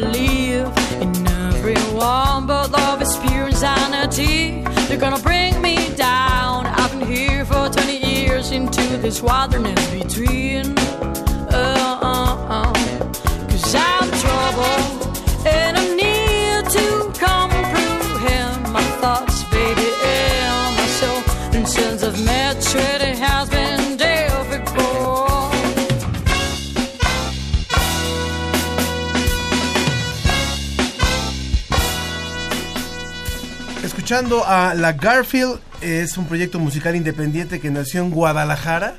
believe in everyone. But love is pure insanity. They're gonna bring me down. I've been here for 20 years into this wilderness between. Uh, uh, uh. Cause I'm trouble, and I need to comprehend my thoughts, baby, and my soul. And since I've Escuchando a La Garfield, es un proyecto musical independiente que nació en Guadalajara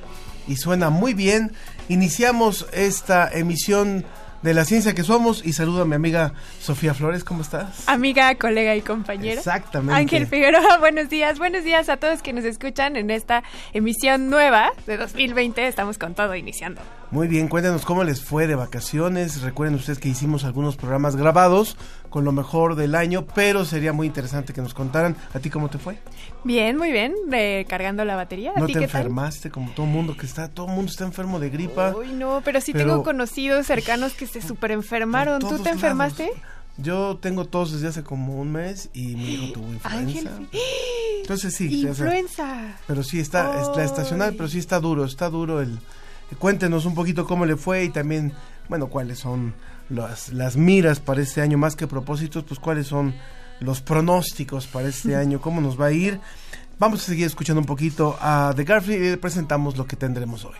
y suena muy bien. Iniciamos esta emisión de La Ciencia que Somos y saludo a mi amiga Sofía Flores, ¿cómo estás? Amiga, colega y compañera. Exactamente. Ángel Figueroa, buenos días. Buenos días a todos que nos escuchan en esta emisión nueva de 2020. Estamos con todo iniciando. Muy bien, cuéntanos cómo les fue de vacaciones. Recuerden ustedes que hicimos algunos programas grabados con lo mejor del año, pero sería muy interesante que nos contaran a ti cómo te fue. Bien, muy bien. Recargando la batería. ¿A ¿No ti te qué tal? enfermaste como todo mundo que está, todo el mundo está enfermo de gripa? Uy, no, pero sí Pero- tengo conocidos cercanos que se super enfermaron. ¿Tú te enfermaste? lados. Yo tengo tos desde hace como un mes y mi hijo tuvo Ángel, influenza. Entonces sí, influenza. pero sí está, es la estacional, pero sí está duro, está duro el... Cuéntenos un poquito cómo le fue y también, bueno, cuáles son las, las miras para este año, más que propósitos, pues cuáles son los pronósticos para este año, cómo nos va a ir. Vamos a seguir escuchando un poquito a The Garfield y le presentamos lo que tendremos hoy.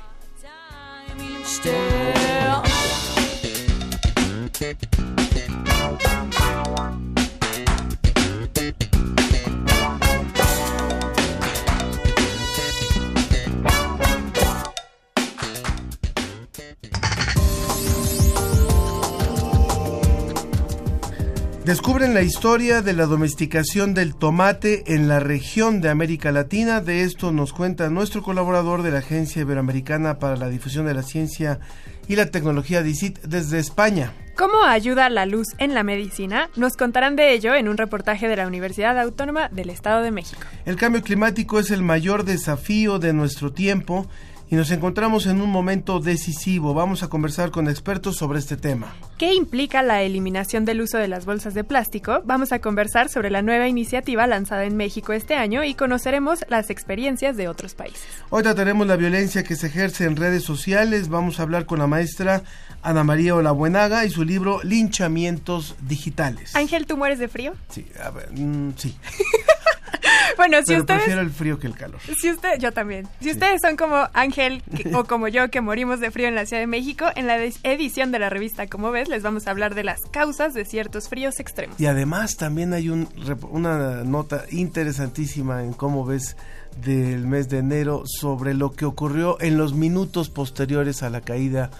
Descubren la historia de la domesticación del tomate en la región de América Latina. De esto nos cuenta nuestro colaborador de la Agencia Iberoamericana para la Difusión de la Ciencia y la Tecnología DICIT desde España. ¿Cómo ayuda la luz en la medicina? Nos contarán de ello en un reportaje de la Universidad Autónoma del Estado de México. El cambio climático es el mayor desafío de nuestro tiempo y nos encontramos en un momento decisivo. Vamos a conversar con expertos sobre este tema. ¿Qué implica la eliminación del uso de las bolsas de plástico? Vamos a conversar sobre la nueva iniciativa lanzada en México este año y conoceremos las experiencias de otros países. Hoy trataremos la violencia que se ejerce en redes sociales. Vamos a hablar con la maestra Ana María Olabuenaga y su libro Linchamientos Digitales. Ángel, ¿tú mueres de frío? Sí, a ver, mm, sí. Bueno, si Pero ustedes... prefiero el frío que el calor. Si usted, yo también. Si ustedes son como Ángel que- o como yo que morimos de frío en la Ciudad de México, en la edición de la revista Como ves, les vamos a hablar de las causas de ciertos fríos extremos. Y además también hay un, una nota interesantísima en cómo ves del mes de enero sobre lo que ocurrió en los minutos posteriores a la caída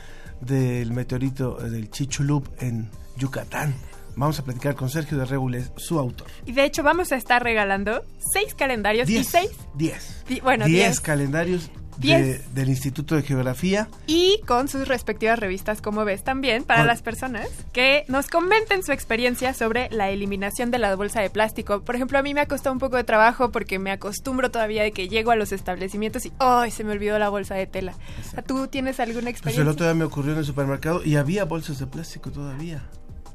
del meteorito eh, del Chichulub en Yucatán. Vamos a platicar con Sergio de Regules, su autor. Y de hecho vamos a estar regalando seis calendarios y Diez. seis Diez. Di- bueno, Diez diez. calendarios de- del Instituto de Geografía. y con sus respectivas revistas como ves también para las personas que nos comenten su experiencia sobre la eliminación de la bolsa de plástico. Por ejemplo, a mí me ha costado un poco de trabajo porque me acostumbro todavía de que llego a los establecimientos y ¡ay! se me olvidó la bolsa de tela. ¿Tú tienes alguna Pues experiencia? el otro día me ocurrió en el supermercado y había bolsas de plástico todavía.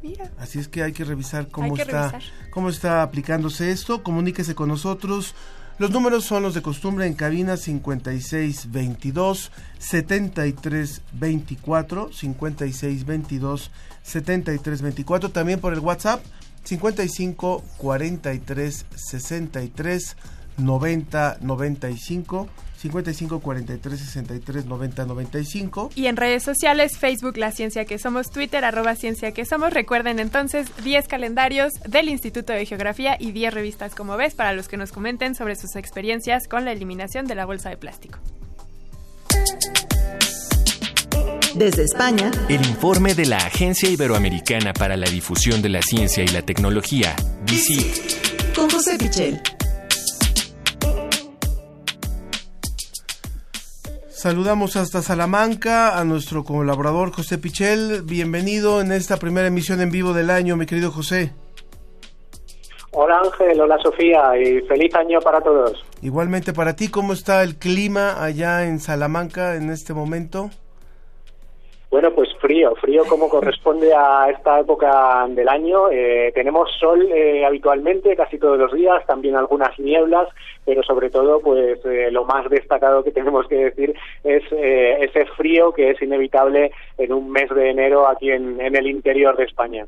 Mira. Así es que hay que revisar cómo que está revisar. cómo está aplicándose esto. Comuníquese con nosotros. Los números son los de costumbre en cabina 5622 7324 5622 7324 también por el WhatsApp 55 43 63 90 95 55 43 63 90 95 Y en redes sociales, Facebook La Ciencia que Somos, Twitter arroba Ciencia que Somos. Recuerden entonces 10 calendarios del Instituto de Geografía y 10 revistas como ves para los que nos comenten sobre sus experiencias con la eliminación de la bolsa de plástico. Desde España, El informe de la Agencia Iberoamericana para la Difusión de la Ciencia y la Tecnología, DICIT, con José Pichel. Saludamos hasta Salamanca a nuestro colaborador José Pichel. Bienvenido en esta primera emisión en vivo del año, mi querido José. Hola Ángel, hola Sofía y feliz año para todos. Igualmente para ti, ¿cómo está el clima allá en Salamanca en este momento? Bueno, pues frío, frío como corresponde a esta época del año. Eh, tenemos sol eh, habitualmente, casi todos los días, también algunas nieblas, pero sobre todo, pues eh, lo más destacado que tenemos que decir es eh, ese frío que es inevitable en un mes de enero aquí en, en el interior de España.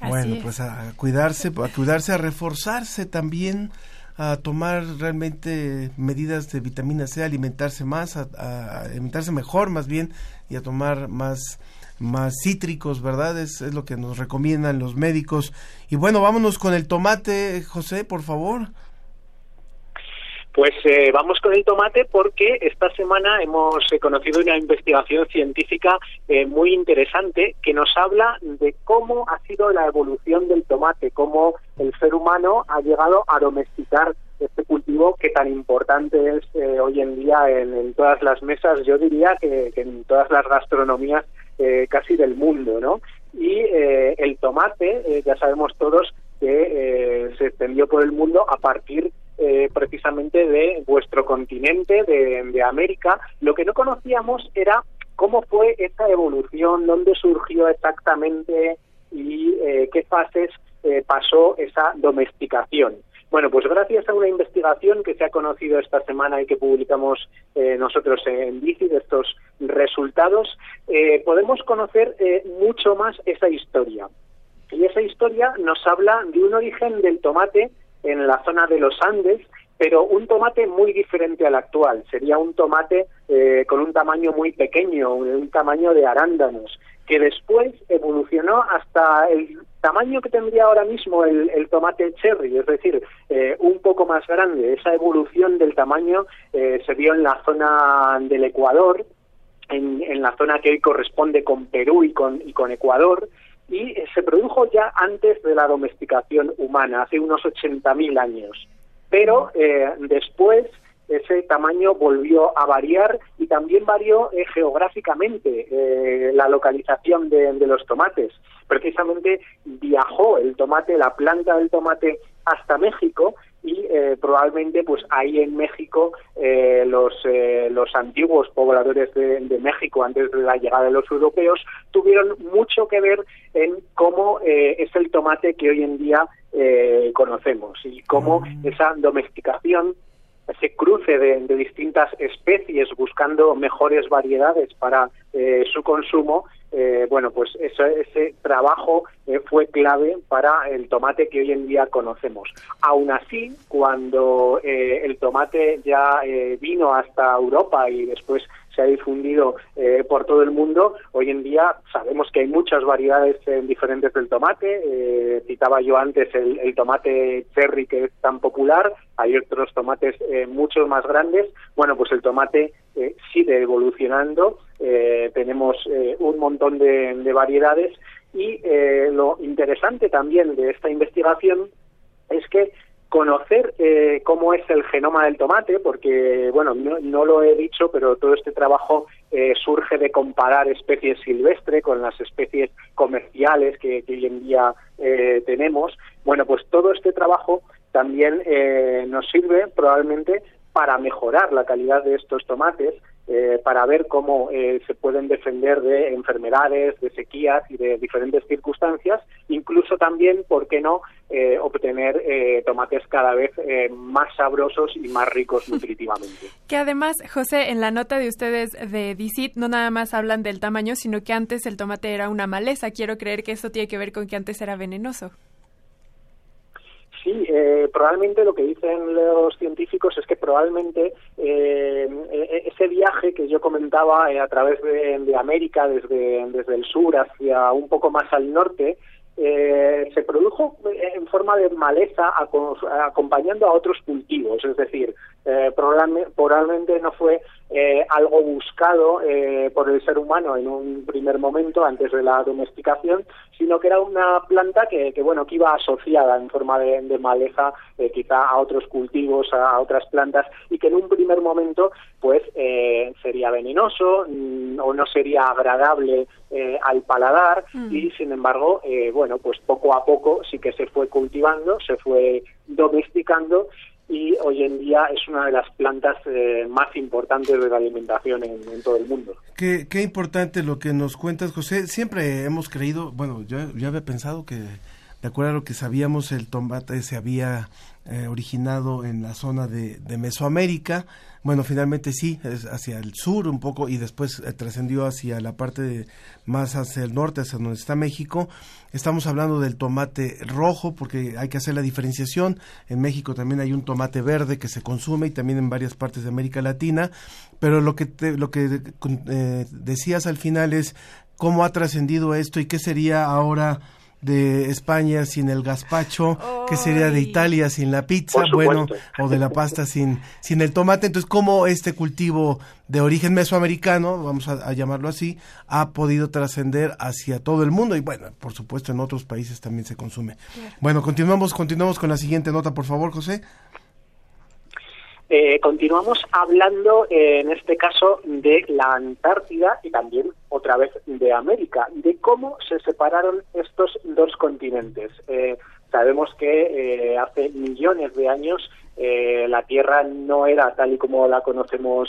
Así bueno, es. pues a cuidarse, a cuidarse, a reforzarse también, a tomar realmente medidas de vitamina C, alimentarse más, a, a alimentarse mejor más bien y a tomar más más cítricos, ¿verdad? Es, es lo que nos recomiendan los médicos. Y bueno, vámonos con el tomate, José, por favor. Pues eh, vamos con el tomate porque esta semana hemos eh, conocido una investigación científica eh, muy interesante que nos habla de cómo ha sido la evolución del tomate, cómo el ser humano ha llegado a domesticar este cultivo que tan importante es eh, hoy en día en, todas las mesas, yo diría que, en todas las gastronomías eh, casi del mundo, ¿no? Y eh, el tomate, eh, ya sabemos todos que se extendió por el mundo a partir eh, precisamente de vuestro continente, de, América. Lo que no conocíamos era cómo fue esta evolución, dónde surgió exactamente y eh, qué fases eh, pasó esa domesticación. Bueno, pues gracias a una investigación que se ha conocido esta semana y que publicamos eh, nosotros en Bici de estos resultados, eh, podemos conocer mucho más esa historia. Y esa historia nos habla de un origen del tomate en la zona de los Andes, pero un tomate muy diferente al actual. Sería un tomate eh, con un tamaño muy pequeño, un tamaño de arándanos, que después evolucionó hasta el tamaño que tendría ahora mismo el, tomate cherry, es decir, eh, un poco más grande. Esa evolución del tamaño eh, se vio en la zona del Ecuador, en, en la zona que hoy corresponde con Perú y con, y con Ecuador, y eh, se produjo ya antes de la domesticación humana, hace unos 80.000 años. Pero eh, después ese tamaño volvió a variar y también varió eh, geográficamente eh, la localización de, de los tomates. Precisamente viajó el tomate, la planta del tomate, hasta México y eh, probablemente pues ahí en México eh, los eh, los antiguos pobladores de, de, México antes de la llegada de los europeos tuvieron mucho que ver en cómo eh, es el tomate que hoy en día eh, conocemos y cómo esa domesticación ese cruce de, distintas especies buscando mejores variedades para eh, su consumo, eh, bueno, pues ese, ese trabajo eh, fue clave para el tomate que hoy en día conocemos. Aún así, cuando eh, el tomate ya eh, vino hasta Europa y después se ha difundido eh, por todo el mundo. Hoy en día sabemos que hay muchas variedades diferentes del tomate. Eh, citaba yo antes el, el, tomate cherry que es tan popular. Hay otros tomates eh, mucho más grandes. Bueno, pues el tomate eh, sigue evolucionando. Eh, tenemos un montón de, de variedades y lo interesante también de esta investigación es que conocer eh, cómo es el genoma del tomate, porque, bueno, no, no lo he dicho, pero todo este trabajo eh, surge de comparar especies silvestres con las especies comerciales que, hoy en día eh, tenemos. Bueno, pues todo este trabajo también nos sirve probablemente para mejorar la calidad de estos tomates, eh, para ver cómo eh, se pueden defender de enfermedades, de sequías y de diferentes circunstancias, incluso también, ¿por qué no?, eh, obtener tomates cada vez más sabrosos y más ricos nutritivamente. Que además, José, en la nota de ustedes de DICIT no nada más hablan del tamaño, sino que antes el tomate era una maleza. Quiero creer que eso tiene que ver con que antes era venenoso. Sí, eh, probablemente lo que dicen los científicos es que probablemente eh, e- ese viaje que yo comentaba eh, a través de, de América, desde, desde el sur hacia un poco más al norte, eh, se produjo en forma de maleza aco- acompañando a otros cultivos, es decir, eh, probablemente, probablemente no fue eh, algo buscado eh, por el ser humano en un primer momento antes de la domesticación, sino que era una planta que, que, bueno que iba asociada en forma de, de maleza eh, quizá a otros cultivos, a, a otras plantas y que en un primer momento pues eh, sería venenoso mm, o no sería agradable eh, al paladar y sin embargo eh, bueno pues poco a poco sí que se fue cultivando, se fue domesticando y hoy en día es una de las plantas eh, más importantes de la alimentación en, en todo el mundo. Qué, qué importante lo que nos cuentas, José. Siempre hemos creído, bueno, yo, yo había pensado que, de acuerdo a lo que sabíamos, el tomate se había eh, originado en la zona de, Mesoamérica. Bueno, finalmente sí, es hacia el sur un poco y después eh, trascendió hacia la parte de, más hacia el norte, hacia donde está México. Estamos hablando del tomate rojo porque hay que hacer la diferenciación. En México también hay un tomate verde que se consume y también en varias partes de América Latina. Pero lo que, te- lo que eh, decías al final es cómo ha trascendido esto y qué sería ahora de España sin el gazpacho, qué sería de. Italia sin la pizza, bueno, o de la pasta sin, sin el tomate. Entonces, ¿cómo este cultivo de origen mesoamericano, vamos a, a llamarlo así, ha podido trascender hacia todo el mundo? Y bueno, por supuesto, en otros países también se consume. Bueno, continuamos, continuamos con la siguiente nota, por favor, José. Eh, continuamos hablando, eh, en este caso, de la Antártida y también otra vez de América, de cómo se separaron estos dos continentes. Eh, sabemos que eh, hace millones de años eh, la Tierra no era tal y como la conocemos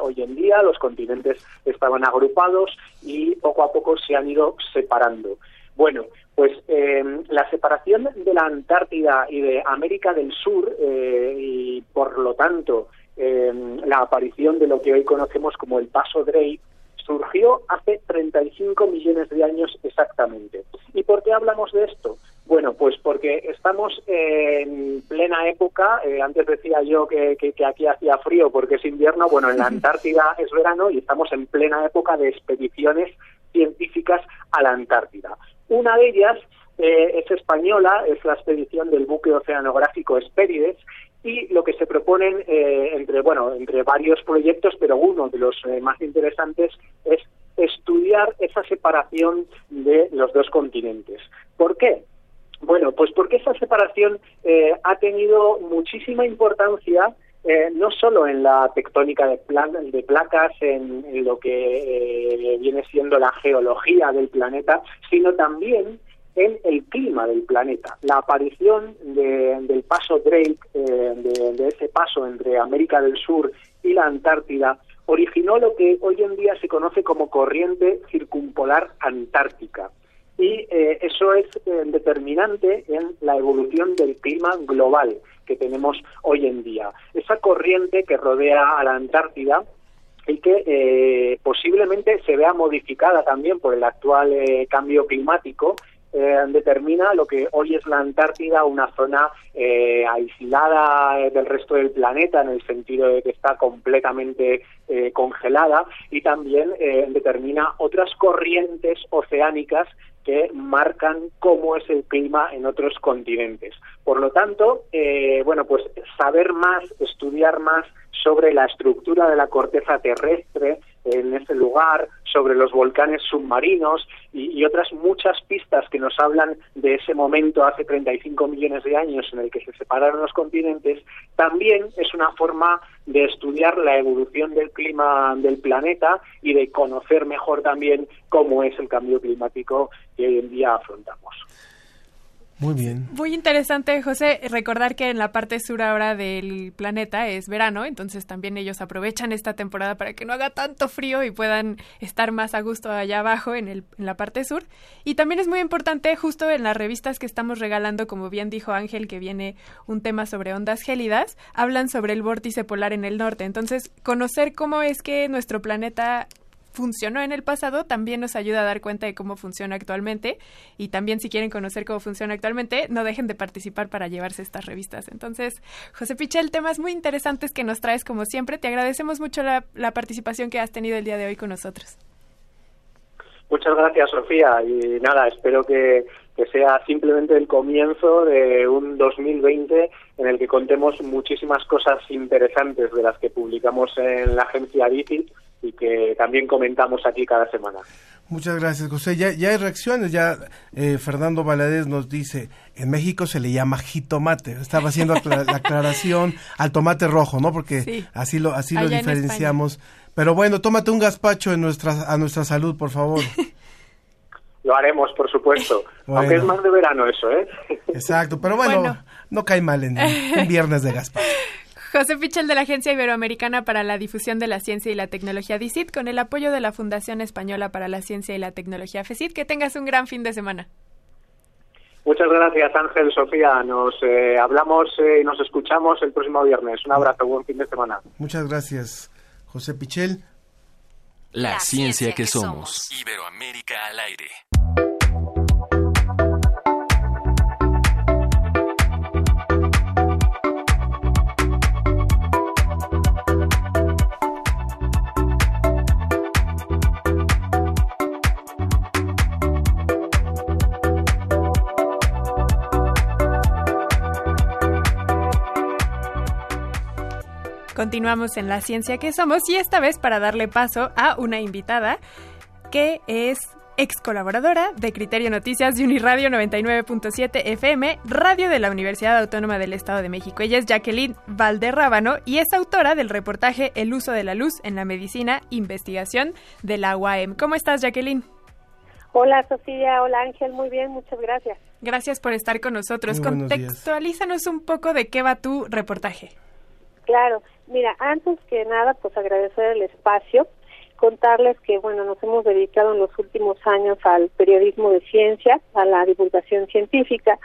hoy en día, los continentes estaban agrupados y poco a poco se han ido separando. Bueno, pues eh, la separación de la Antártida y de América del Sur eh, y por lo tanto eh, la aparición de lo que hoy conocemos como el Paso Drake surgió hace 35 millones de años exactamente. ¿Y por qué hablamos de esto? Bueno, pues porque estamos en plena época, eh, antes decía yo que, que- que aquí hacía frío porque es invierno, bueno, en la Antártida es verano y estamos en plena época de expediciones científicas a la Antártida. Una de ellas eh, es española, es la expedición del buque oceanográfico Hespérides y lo que se proponen eh, entre bueno entre varios proyectos, pero uno de los eh, más interesantes es estudiar esa separación de los dos continentes. ¿Por qué? Bueno, pues porque esa separación eh, ha tenido muchísima importancia eh, no solo en la tectónica de, plan- de placas, en, lo que eh, viene siendo la geología del planeta, sino también en el clima del planeta. La aparición de- del paso Drake, eh, de ese paso entre América del Sur y la Antártida, originó lo que hoy en día se conoce como corriente circumpolar antártica y eh, eso es eh, determinante en la evolución del clima global que tenemos hoy en día. Esa corriente que rodea a la Antártida y que eh, posiblemente se vea modificada también por el actual eh, cambio climático, eh, determina lo que hoy es la Antártida, una zona eh, aislada del resto del planeta en el sentido de que está completamente eh, congelada y también determina otras corrientes oceánicas que marcan cómo es el clima en otros continentes. Por lo tanto, eh, bueno, pues saber más, estudiar más sobre la estructura de la corteza terrestre en ese lugar, sobre los volcanes submarinos y, y otras muchas pistas que nos hablan de ese momento hace 35 millones de años en el que se separaron los continentes, también es una forma de estudiar la evolución del clima del planeta y de conocer mejor también cómo es el cambio climático que hoy en día afrontamos. Muy bien. Muy interesante, José, recordar que en la parte sur ahora del planeta es verano, entonces también ellos aprovechan esta temporada para que no haga tanto frío y puedan estar más a gusto allá abajo en, el, en la parte sur. Y también es muy importante, justo en las revistas que estamos regalando, como bien dijo Ángel, que viene un tema sobre ondas gélidas, hablan sobre el vórtice polar en el norte. Entonces, conocer cómo es que nuestro planeta funcionó en el pasado también nos ayuda a dar cuenta de cómo funciona actualmente y también si quieren conocer cómo funciona actualmente, no dejen de participar para llevarse estas revistas. Entonces, José Pichel, temas muy interesantes que nos traes como siempre. Te agradecemos mucho la, participación que has tenido el día de hoy con nosotros. Muchas gracias, Sofía. Y nada, espero que, sea simplemente el comienzo de un 2020 en el que contemos muchísimas cosas interesantes de las que publicamos en la agencia DICIT y que también comentamos aquí cada semana. Muchas gracias, José. Ya, ya hay reacciones, ya eh, Fernando Valadez nos dice, en México se le llama jitomate. Estaba haciendo acla- la aclaración al tomate rojo, ¿no? Porque Sí. así lo, así lo Allá diferenciamos. Pero bueno, tómate un gazpacho en nuestra, a nuestra salud, por favor. Lo haremos, por supuesto. Bueno. Aunque es más de verano eso, ¿eh? Exacto, pero bueno, Bueno. no cae mal en un viernes de gazpacho. José Pichel de la Agencia Iberoamericana para la Difusión de la Ciencia y la Tecnología DICIT con el apoyo de la Fundación Española para la Ciencia y la Tecnología FECIT. Que tengas un gran fin de semana. Muchas gracias, Ángel, Sofía. Nos eh, hablamos eh, y nos escuchamos el próximo viernes. Un abrazo, buen fin de semana. Muchas gracias, José Pichel. La ciencia que somos. Iberoamérica al aire. Continuamos en la ciencia que somos y esta vez para darle paso a una invitada que es ex colaboradora de Criterio Noticias de Uniradio 99.7 FM, radio de la Universidad Autónoma del Estado de México. Ella es Jacqueline Valderrábano y es autora del reportaje El uso de la luz en la medicina, investigación de la UAM. ¿Cómo estás, Jacqueline? Hola Sofía, hola Ángel, muy bien, muchas gracias. Gracias por estar con nosotros. Muy buenos días. Contextualízanos un poco de qué va tu reportaje. Claro, mira, antes que nada, pues agradecer el espacio, contarles que, bueno, nos hemos dedicado en los últimos años al periodismo de ciencia, a la divulgación científica,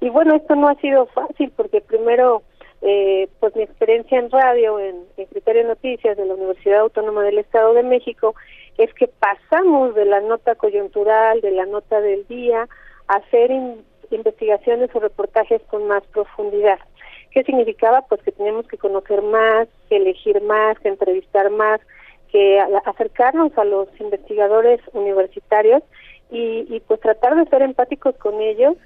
y bueno, esto no ha sido fácil porque primero, eh, pues mi experiencia en radio, en, en Criterio Noticias de la Universidad Autónoma del Estado de México, es que pasamos de la nota coyuntural, de la nota del día, a hacer in- investigaciones o reportajes con más profundidad. ¿Qué significaba? Pues que teníamos que conocer más, que elegir más, que entrevistar más, que acercarnos a los investigadores universitarios y, y pues tratar de ser empáticos con ellos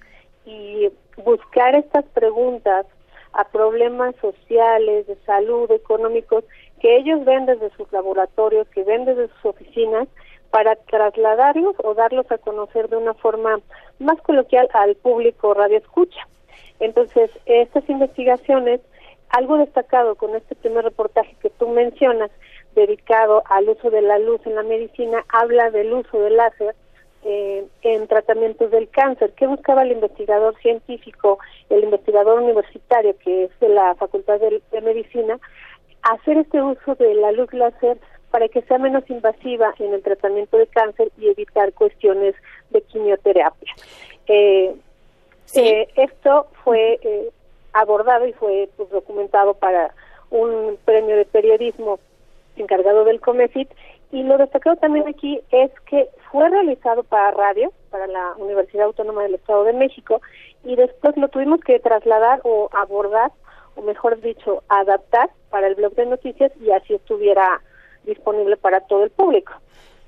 y buscar estas preguntas a problemas sociales, de salud, económicos, que ellos ven desde sus laboratorios, que ven desde sus oficinas, para trasladarlos o darlos a conocer de una forma más coloquial al público radio escucha. Entonces, estas investigaciones, algo destacado con este primer reportaje que tú mencionas, dedicado al uso de la luz en la medicina, habla del uso del láser eh, en tratamientos del cáncer. ¿Qué buscaba el investigador científico, el investigador universitario, que es de la Facultad de, de Medicina? Hacer este uso de la luz láser para que sea menos invasiva en el tratamiento de cáncer y evitar cuestiones de quimioterapia. Eh, Sí. eh, esto fue eh, abordado y fue pues, documentado para un premio de periodismo encargado del COMEFIT y lo destacado también aquí es que fue realizado para radio, para la Universidad Autónoma del Estado de México y después lo tuvimos que trasladar o abordar, o mejor dicho, adaptar para el blog de noticias y así estuviera disponible para todo el público.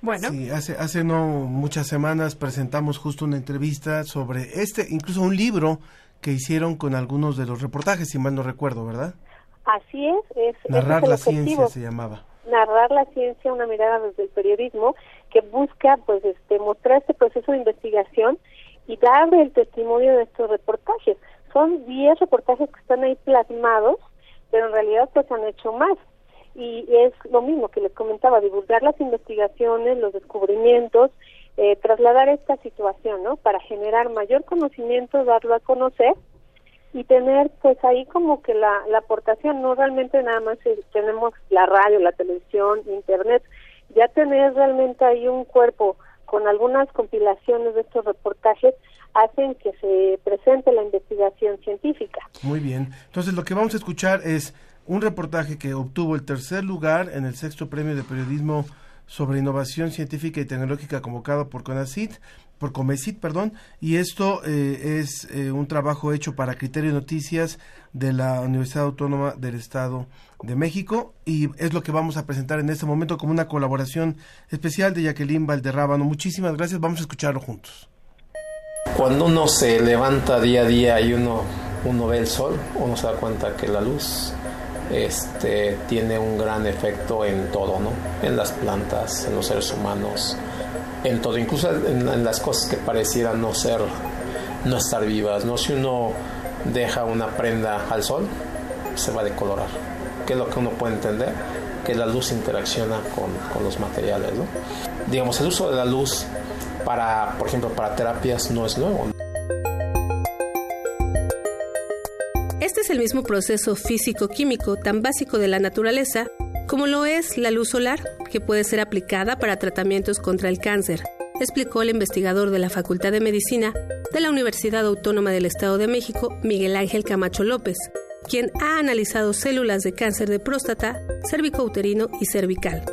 Bueno, Sí, hace, hace no muchas semanas presentamos justo una entrevista sobre este, incluso un libro que hicieron con algunos de los reportajes, si mal no recuerdo, ¿verdad? Así es, es Narrar es la objetivo. ciencia se llamaba. narrar la ciencia, una mirada desde el periodismo que busca pues este mostrar este proceso de investigación y dar el testimonio de estos reportajes. Son 10 reportajes que están ahí plasmados, pero en realidad pues han hecho más. Y es lo mismo que les comentaba, divulgar las investigaciones, los descubrimientos, eh, trasladar esta situación, ¿no? Para generar mayor conocimiento, darlo a conocer y tener pues ahí como que la, la aportación, no realmente nada más eh, tenemos la radio, la televisión, internet, ya tener realmente ahí un cuerpo con algunas compilaciones de estos reportajes hacen que se presente la investigación científica. Muy bien. Entonces lo que vamos a escuchar es un reportaje que obtuvo el tercer lugar en el sexto premio de periodismo sobre innovación científica y tecnológica convocado por CONACIT, por Comecit, perdón, y esto eh, es eh, un trabajo hecho para Criterio Noticias de la Universidad Autónoma del Estado de México y es lo que vamos a presentar en este momento como una colaboración especial de Jacqueline Valderrábano. Muchísimas gracias, vamos a escucharlo juntos. Cuando uno se levanta día a día y uno, uno ve el sol, uno se da cuenta que la luz este, tiene un gran efecto en todo, ¿no? En las plantas, en los seres humanos, en todo, incluso en, en las cosas que parecieran no ser, no estar vivas, ¿no? Si uno deja una prenda al sol, se va a decolorar. ¿Qué es lo que uno puede entender? Que la luz interacciona con, con los materiales, ¿no? Digamos, el uso de la luz para, por ejemplo, para terapias no es nuevo. Es el mismo proceso físico-químico tan básico de la naturaleza como lo es la luz solar, que puede ser aplicada para tratamientos contra el cáncer, explicó el investigador de la Facultad de Medicina de la Universidad Autónoma del Estado de México, Miguel Ángel Camacho López, quien ha analizado células de cáncer de próstata, cervicouterino y cervical.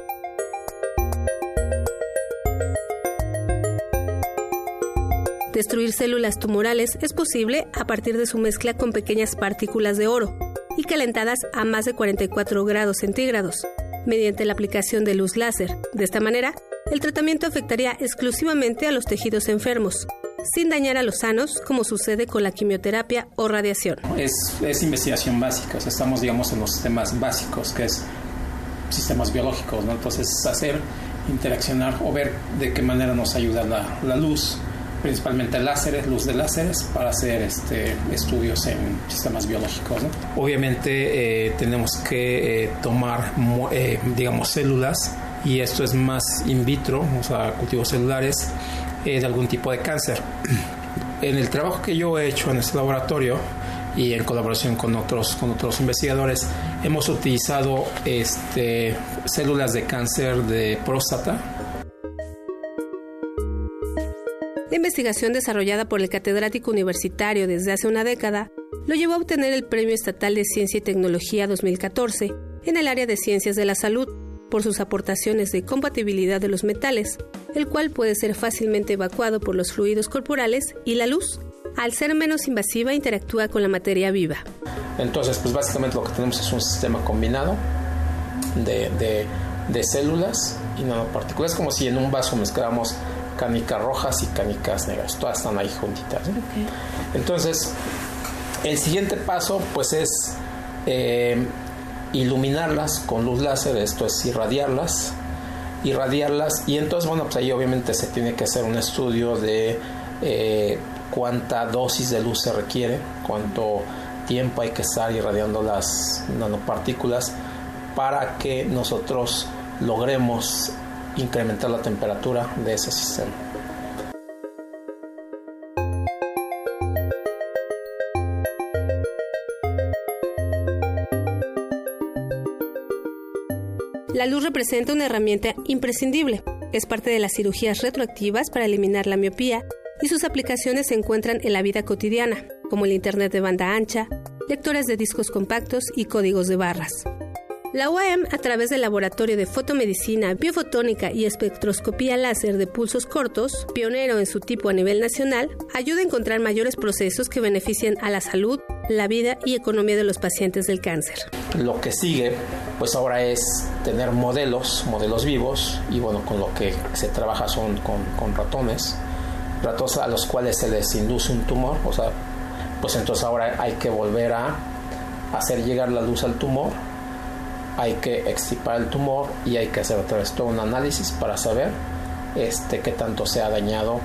Destruir células tumorales es posible a partir de su mezcla con pequeñas partículas de oro y calentadas a más de 44 grados centígrados, mediante la aplicación de luz láser. De esta manera, el tratamiento afectaría exclusivamente a los tejidos enfermos, sin dañar a los sanos, como sucede con la quimioterapia o radiación. Es, es investigación básica, estamos, digamos, en los sistemas básicos, que es sistemas biológicos. Entonces, hacer, interaccionar o ver de qué manera nos ayuda la, la luz principalmente láseres, luz de láseres, para hacer este, estudios en sistemas biológicos. ¿no? Obviamente eh, tenemos que eh, tomar, eh, digamos, células, y esto es más in vitro, o sea, cultivos celulares, de algún tipo de cáncer. En el trabajo que yo he hecho en este laboratorio, y en colaboración con otros, con otros investigadores, hemos utilizado este, células de cáncer de próstata, La investigación desarrollada por el catedrático universitario desde hace una década lo llevó a obtener el Premio Estatal de Ciencia y Tecnología 2014 en el área de Ciencias de la Salud por sus aportaciones de compatibilidad de los metales, el cual puede ser fácilmente evacuado por los fluidos corporales y la luz. Al ser menos invasiva, interactúa con la materia viva. Entonces, pues básicamente lo que tenemos es un sistema combinado de, de, células y nanopartículas, como si en un vaso mezcláramos canicas rojas y canicas negras, todas están ahí juntitas. Entonces, el siguiente paso pues es eh, iluminarlas con luz láser, esto es irradiarlas, irradiarlas y entonces bueno pues ahí obviamente se tiene que hacer un estudio de eh, cuánta dosis de luz se requiere, cuánto tiempo hay que estar irradiando las nanopartículas para que nosotros logremos incrementar la temperatura de ese sistema. La luz representa una herramienta imprescindible. Es parte de las cirugías retroactivas para eliminar la miopía y sus aplicaciones se encuentran en la vida cotidiana, como el Internet de banda ancha, lectores de discos compactos y códigos de barras. La UAM, a través del Laboratorio de Fotomedicina, Biofotónica y Espectroscopía Láser de Pulsos Cortos, pionero en su tipo a nivel nacional, ayuda a encontrar mayores procesos que beneficien a la salud, la vida y economía de los pacientes del cáncer. Lo que sigue, pues ahora es tener modelos, modelos vivos, y bueno, con lo que se trabaja son con, con ratones, ratones a los cuales se les induce un tumor, o sea, pues entonces ahora hay que volver a hacer llegar la luz al tumor hay que extirpar el tumor y hay que hacer otra vez todo un análisis para saber este, qué tanto se ha dañado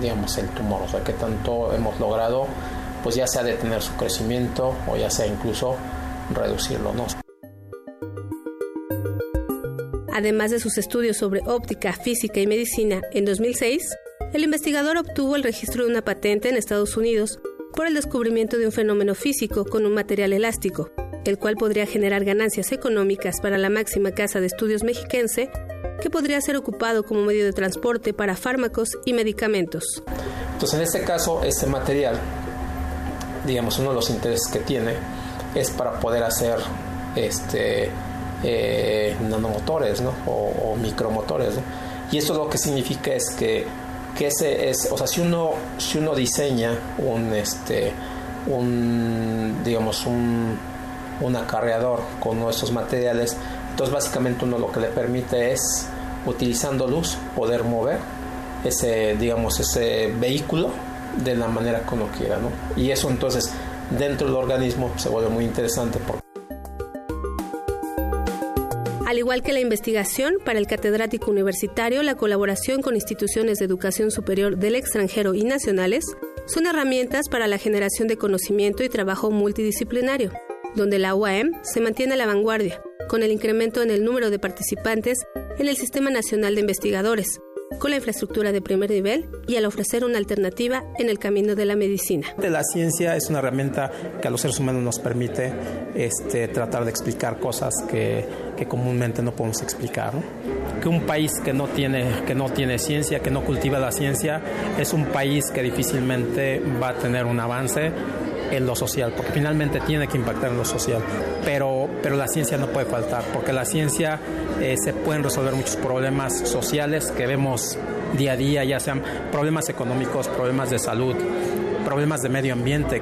digamos el tumor, o sea, qué tanto hemos logrado pues ya sea detener su crecimiento o ya sea incluso reducirlo, ¿no? Además de sus estudios sobre óptica, física y medicina, en 2006, el investigador obtuvo el registro de una patente en Estados Unidos por el descubrimiento de un fenómeno físico con un material elástico, el cual podría generar ganancias económicas para la máxima casa de estudios mexiquense, que podría ser ocupado como medio de transporte para fármacos y medicamentos. Entonces, en este caso, este material, digamos, uno de los intereses que tiene es para poder hacer este, eh, nanomotores ¿no? o, o micromotores. ¿no? Y esto lo que significa es que, que ese es, o sea, si uno, si uno diseña un, este, un digamos, un, un acarreador con estos materiales, entonces básicamente uno lo que le permite es, utilizando luz, poder mover ese, digamos, ese vehículo de la manera que uno quiera, ¿no? Y eso entonces dentro del organismo se vuelve muy interesante porque Al igual que la investigación, para el catedrático universitario, la colaboración con instituciones de educación superior del extranjero y nacionales son herramientas para la generación de conocimiento y trabajo multidisciplinario, donde la UAM se mantiene a la vanguardia, con el incremento en el número de participantes en el Sistema Nacional de Investigadores, con la infraestructura de primer nivel y al ofrecer una alternativa en el camino de la medicina. La ciencia es una herramienta que a los seres humanos nos permite este, tratar de explicar cosas que, que comúnmente no podemos explicar. ¿no? Que un país que no, tiene, que no tiene ciencia, que no cultiva la ciencia, es un país que difícilmente va a tener un avance en lo social, porque finalmente tiene que impactar en lo social. Pero, pero la ciencia no puede faltar, porque la ciencia eh, se pueden resolver muchos problemas sociales que vemos día a día, ya sean problemas económicos, problemas de salud, problemas de medio ambiente.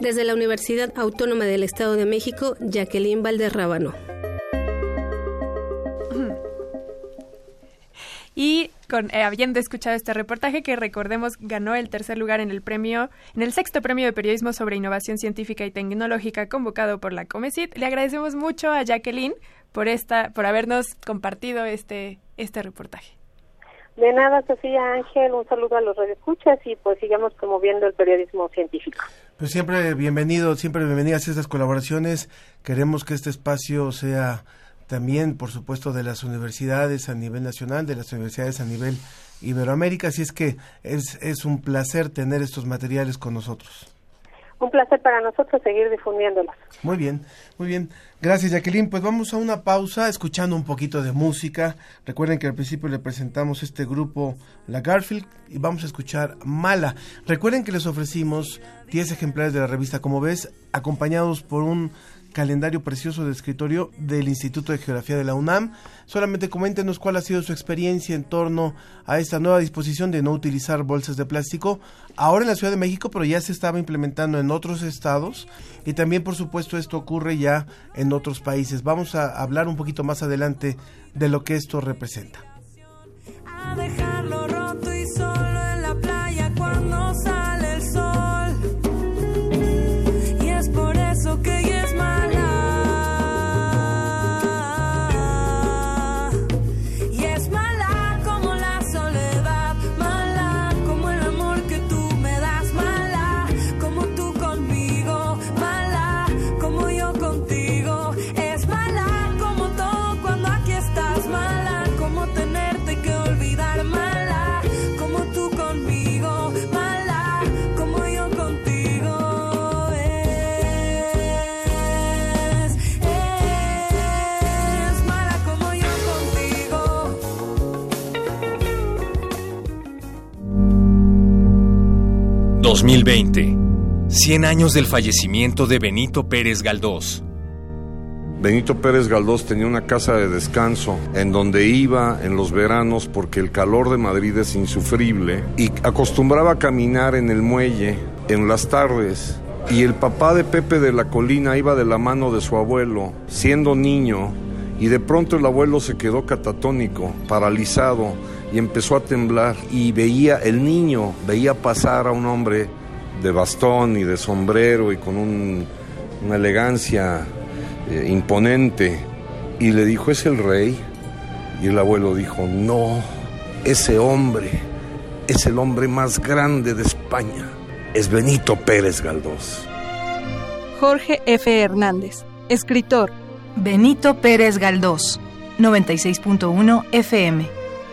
Desde la Universidad Autónoma del Estado de México, Jacqueline Valderrábano. Y con, eh, habiendo escuchado este reportaje que recordemos ganó el tercer lugar en el premio, en el sexto premio de periodismo sobre innovación científica y tecnológica convocado por la Comesit, le agradecemos mucho a Jacqueline por esta, por habernos compartido este, este reportaje. De nada, Sofía Ángel, un saludo a los radioescuchas y pues sigamos promoviendo el periodismo científico. Pues siempre bienvenido, siempre bienvenidas estas colaboraciones. Queremos que este espacio sea también, por supuesto, de las universidades a nivel nacional, de las universidades a nivel Iberoamérica. Así es que es, es un placer tener estos materiales con nosotros. Un placer para nosotros seguir difundiéndolos. Muy bien, muy bien. Gracias, Jacqueline. Pues vamos a una pausa escuchando un poquito de música. Recuerden que al principio le presentamos este grupo, la Garfield, y vamos a escuchar Mala. Recuerden que les ofrecimos 10 ejemplares de la revista Como ves, acompañados por un calendario precioso de escritorio del Instituto de Geografía de la UNAM. Solamente coméntenos cuál ha sido su experiencia en torno a esta nueva disposición de no utilizar bolsas de plástico ahora en la Ciudad de México, pero ya se estaba implementando en otros estados y también por supuesto esto ocurre ya en otros países. Vamos a hablar un poquito más adelante de lo que esto representa. 2020. 100 años del fallecimiento de Benito Pérez Galdós. Benito Pérez Galdós tenía una casa de descanso en donde iba en los veranos porque el calor de Madrid es insufrible y acostumbraba a caminar en el muelle en las tardes. Y el papá de Pepe de la Colina iba de la mano de su abuelo, siendo niño, y de pronto el abuelo se quedó catatónico, paralizado, y empezó a temblar. Y veía, el niño veía pasar a un hombre de bastón y de sombrero y con un- una elegancia eh, imponente y le dijo, ¿es el rey? Y el abuelo dijo, no, ese hombre es el hombre más grande de España, es Benito Pérez Galdós. Jorge F. Hernández, escritor. Benito Pérez Galdós, 96.1 FM.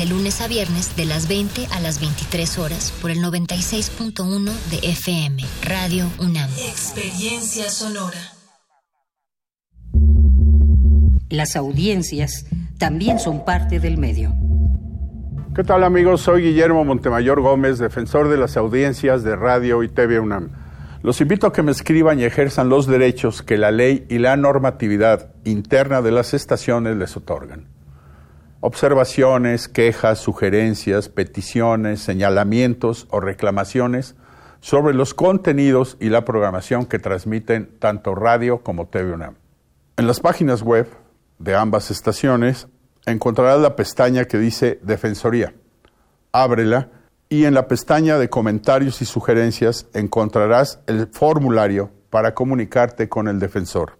De lunes a viernes, de las 20 a las 23 horas, por el 96.1 de FM, Radio UNAM. Experiencia sonora. Las audiencias también son parte del medio. ¿Qué tal amigos? Soy Guillermo Montemayor Gómez, defensor de las audiencias de Radio y TV UNAM. Los invito a que me escriban y ejerzan los derechos que la ley y la normatividad interna de las estaciones les otorgan. Observaciones, quejas, sugerencias, peticiones, señalamientos o reclamaciones sobre los contenidos y la programación que transmiten tanto radio como TV UNAM. En las páginas web de ambas estaciones encontrarás la pestaña que dice Defensoría. Ábrela y en la pestaña de comentarios y sugerencias encontrarás el formulario para comunicarte con el defensor.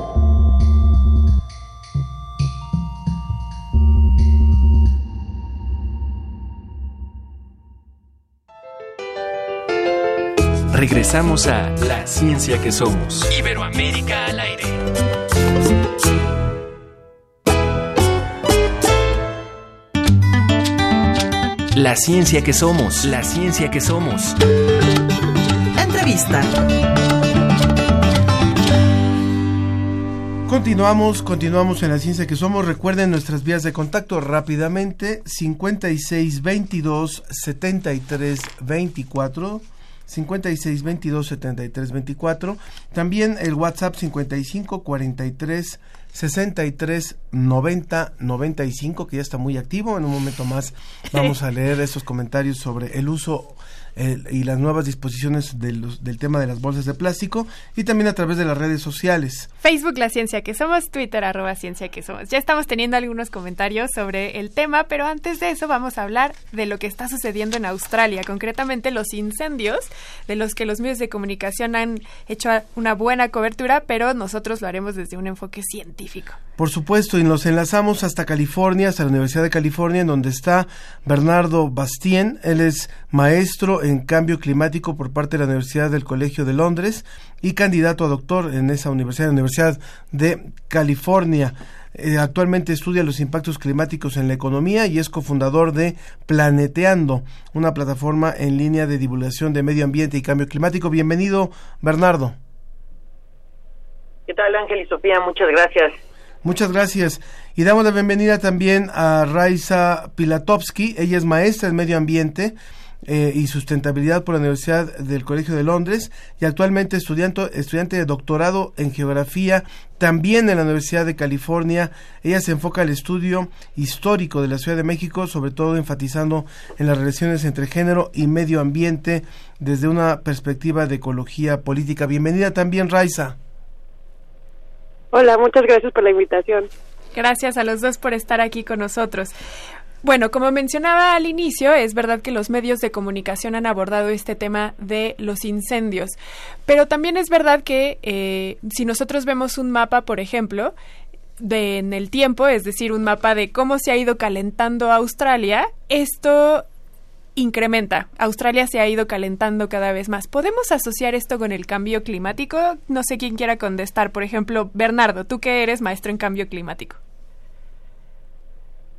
Regresamos a La Ciencia que Somos. Iberoamérica al aire. La ciencia que somos. La ciencia que somos. Entrevista. Continuamos, continuamos en la ciencia que somos. Recuerden nuestras vías de contacto rápidamente: 56 22 73 24. 56 22 73 24. También el WhatsApp 55 43 63 90 95, que ya está muy activo. En un momento más vamos a leer esos comentarios sobre el uso eh, y las nuevas disposiciones del, tema de las bolsas de plástico y también a través de las redes sociales. Facebook La Ciencia que Somos, Twitter arroba Ciencia que Somos. Ya estamos teniendo algunos comentarios sobre el tema, pero antes de eso vamos a hablar de lo que está sucediendo en Australia, concretamente los incendios, de los que los medios de comunicación han hecho una buena cobertura, pero nosotros lo haremos desde un enfoque científico. Por supuesto, y nos enlazamos hasta California, hasta la Universidad de California, en donde está Bernardo Bastien. Él es maestro en cambio climático por parte de la Universidad del Colegio de Londres y candidato a doctor en esa universidad, la Universidad de California. Eh, actualmente estudia los impactos climáticos en la economía y es cofundador de Planeteando, una plataforma en línea de divulgación de medio ambiente y cambio climático. Bienvenido, Bernardo. ¿Qué tal Ángel y Sofía? Muchas gracias. Muchas gracias. Y damos la bienvenida también a Raisa Pilatovsky. Ella es maestra en medio ambiente eh, y sustentabilidad por la Universidad del Colegio de Londres y actualmente estudiante, estudiante de doctorado en geografía también en la Universidad de California. Ella se enfoca al estudio histórico de la Ciudad de México, sobre todo enfatizando en las relaciones entre género y medio ambiente desde una perspectiva de ecología política. Bienvenida también, Raisa. Hola, muchas gracias por la invitación. Gracias a los dos por estar aquí con nosotros. Bueno, como mencionaba al inicio, es verdad que los medios de comunicación han abordado este tema de los incendios, pero también es verdad que eh, si nosotros vemos un mapa, por ejemplo, de en el tiempo, es decir, un mapa de cómo se ha ido calentando Australia, esto incrementa. Australia se ha ido calentando cada vez más. ¿Podemos asociar esto con el cambio climático? No sé quién quiera contestar. Por ejemplo, Bernardo, tú que eres maestro en cambio climático.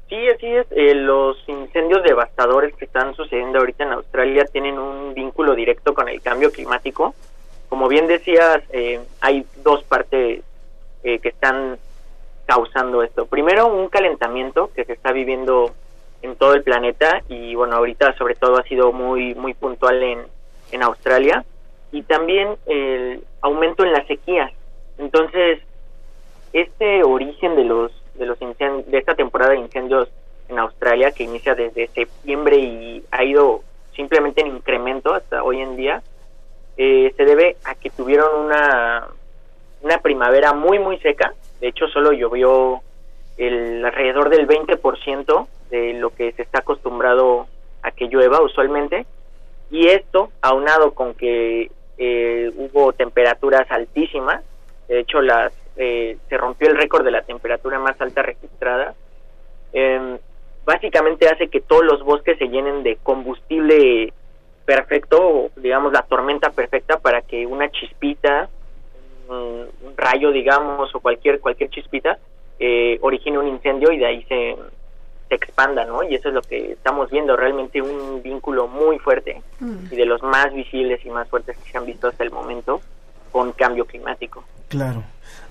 Sí, así es. Eh, los incendios devastadores que están sucediendo ahorita en Australia tienen un vínculo directo con el cambio climático. Como bien decías, eh, hay dos partes eh, que están causando esto. Primero, un calentamiento que se está viviendo en todo el planeta y bueno, ahorita sobre todo ha sido muy muy puntual en, en Australia y también el aumento en las sequías. Entonces, este origen de los de los incendios, de esta temporada de incendios en Australia que inicia desde septiembre y ha ido simplemente en incremento hasta hoy en día, eh, se debe a que tuvieron una, una primavera muy muy seca, de hecho solo llovió el alrededor del 20% de lo que se está acostumbrado a que llueva usualmente y esto aunado con que eh, hubo temperaturas altísimas, de hecho las eh, se rompió el récord de la temperatura más alta registrada, em, básicamente hace que todos los bosques se llenen de combustible perfecto, digamos la tormenta perfecta para que una chispita, un rayo digamos o cualquier cualquier chispita eh, origine un incendio y de ahí se, se expanda, ¿no? Y eso es lo que estamos viendo, realmente un vínculo muy fuerte y de los más visibles y más fuertes que se han visto hasta el momento con cambio climático. Claro.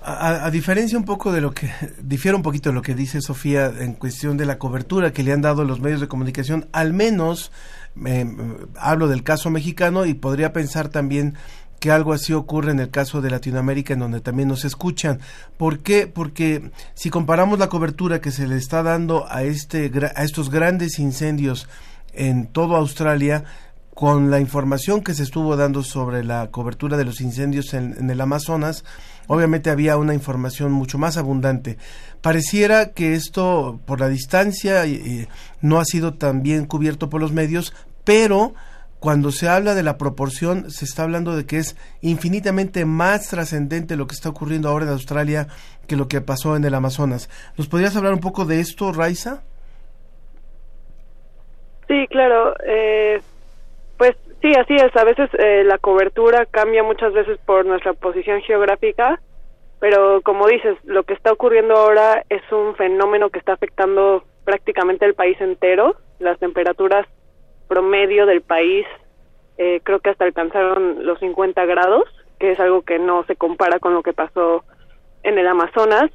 A, a- a diferencia un poco de lo que, difiere un poquito de lo que dice Sofía en cuestión de la cobertura que le han dado los medios de comunicación, al menos eh, hablo del caso mexicano y podría pensar también que algo así ocurre en el caso de Latinoamérica en donde también nos escuchan. ¿Por qué? Porque si comparamos la cobertura que se le está dando a, este, a estos grandes incendios en toda Australia, con la información que se estuvo dando sobre la cobertura de los incendios en, el Amazonas, obviamente había una información mucho más abundante. Pareciera que esto, por la distancia, y- y no ha sido tan bien cubierto por los medios, pero cuando se habla de la proporción, se está hablando de que es infinitamente más trascendente lo que está ocurriendo ahora en Australia que lo que pasó en el Amazonas. ¿Nos podrías hablar un poco de esto, Raiza? Sí, claro. eh, pues sí, así es. A veces eh, la cobertura cambia muchas veces por nuestra posición geográfica, pero como dices, lo que está ocurriendo ahora es un fenómeno que está afectando prácticamente el país entero. Las temperaturas promedio del país eh, creo que hasta alcanzaron los 50 grados, que es algo que no se compara con lo que pasó en el Amazonas.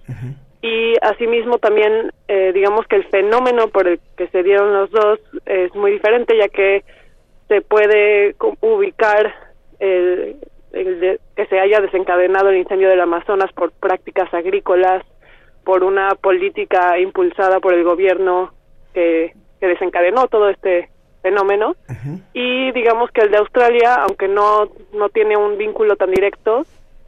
Y asimismo también, eh, digamos que el fenómeno por el que se dieron los dos es muy diferente, ya que se puede ubicar el, el de- que se haya desencadenado el incendio del Amazonas por prácticas agrícolas, por una política impulsada por el gobierno que, que desencadenó todo este fenómeno. Y digamos que el de Australia, aunque no, no tiene un vínculo tan directo,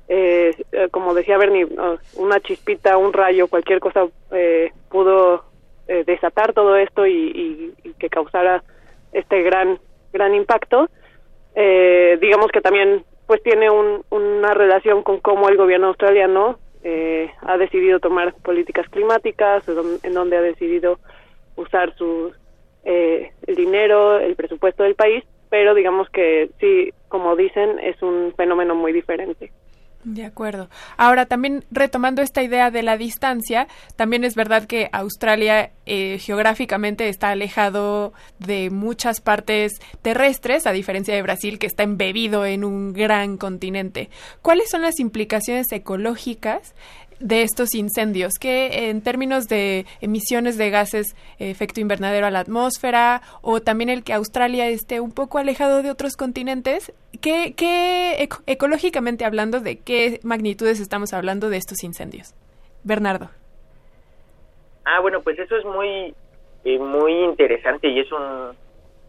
eh, eh, como decía Bernie, una chispita, un rayo, cualquier cosa eh, pudo eh, desatar todo esto y, y- y que causara este gran gran impacto. Eh, digamos que también pues tiene un- una relación con cómo el gobierno australiano eh, ha decidido tomar políticas climáticas, en don- en donde ha decidido usar su eh, el dinero, el presupuesto del país, pero digamos que sí, como dicen, es un fenómeno muy diferente. De acuerdo. Ahora, también retomando esta idea de la distancia, también es verdad que Australia eh, geográficamente está alejado de muchas partes terrestres, a diferencia de Brasil, que está embebido en un gran continente. ¿Cuáles son las implicaciones ecológicas de estos incendios? Que en términos de emisiones de gases eh, efecto invernadero a la atmósfera o también el que Australia esté un poco alejado de otros continentes, ¿qué, qué eco- ecológicamente hablando, de qué magnitudes estamos hablando de estos incendios? Bernardo. Ah, bueno, pues eso es muy, eh, muy interesante y es un,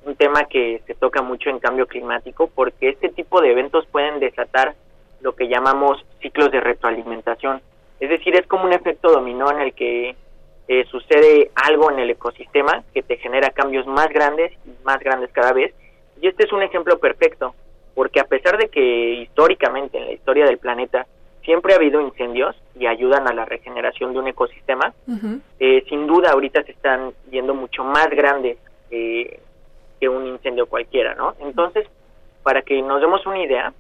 un tema que se toca mucho en cambio climático porque este tipo de eventos pueden desatar lo que llamamos ciclos de retroalimentación. Es decir, es como un efecto dominó en el que eh, sucede algo en el ecosistema que te genera cambios más grandes y más grandes cada vez. Y este es un ejemplo perfecto, porque a pesar de que históricamente en la historia del planeta siempre ha habido incendios y ayudan a la regeneración de un ecosistema, eh, sin duda ahorita se están viendo mucho más grandes eh, que un incendio cualquiera, ¿no? Entonces, para que nos demos una idea,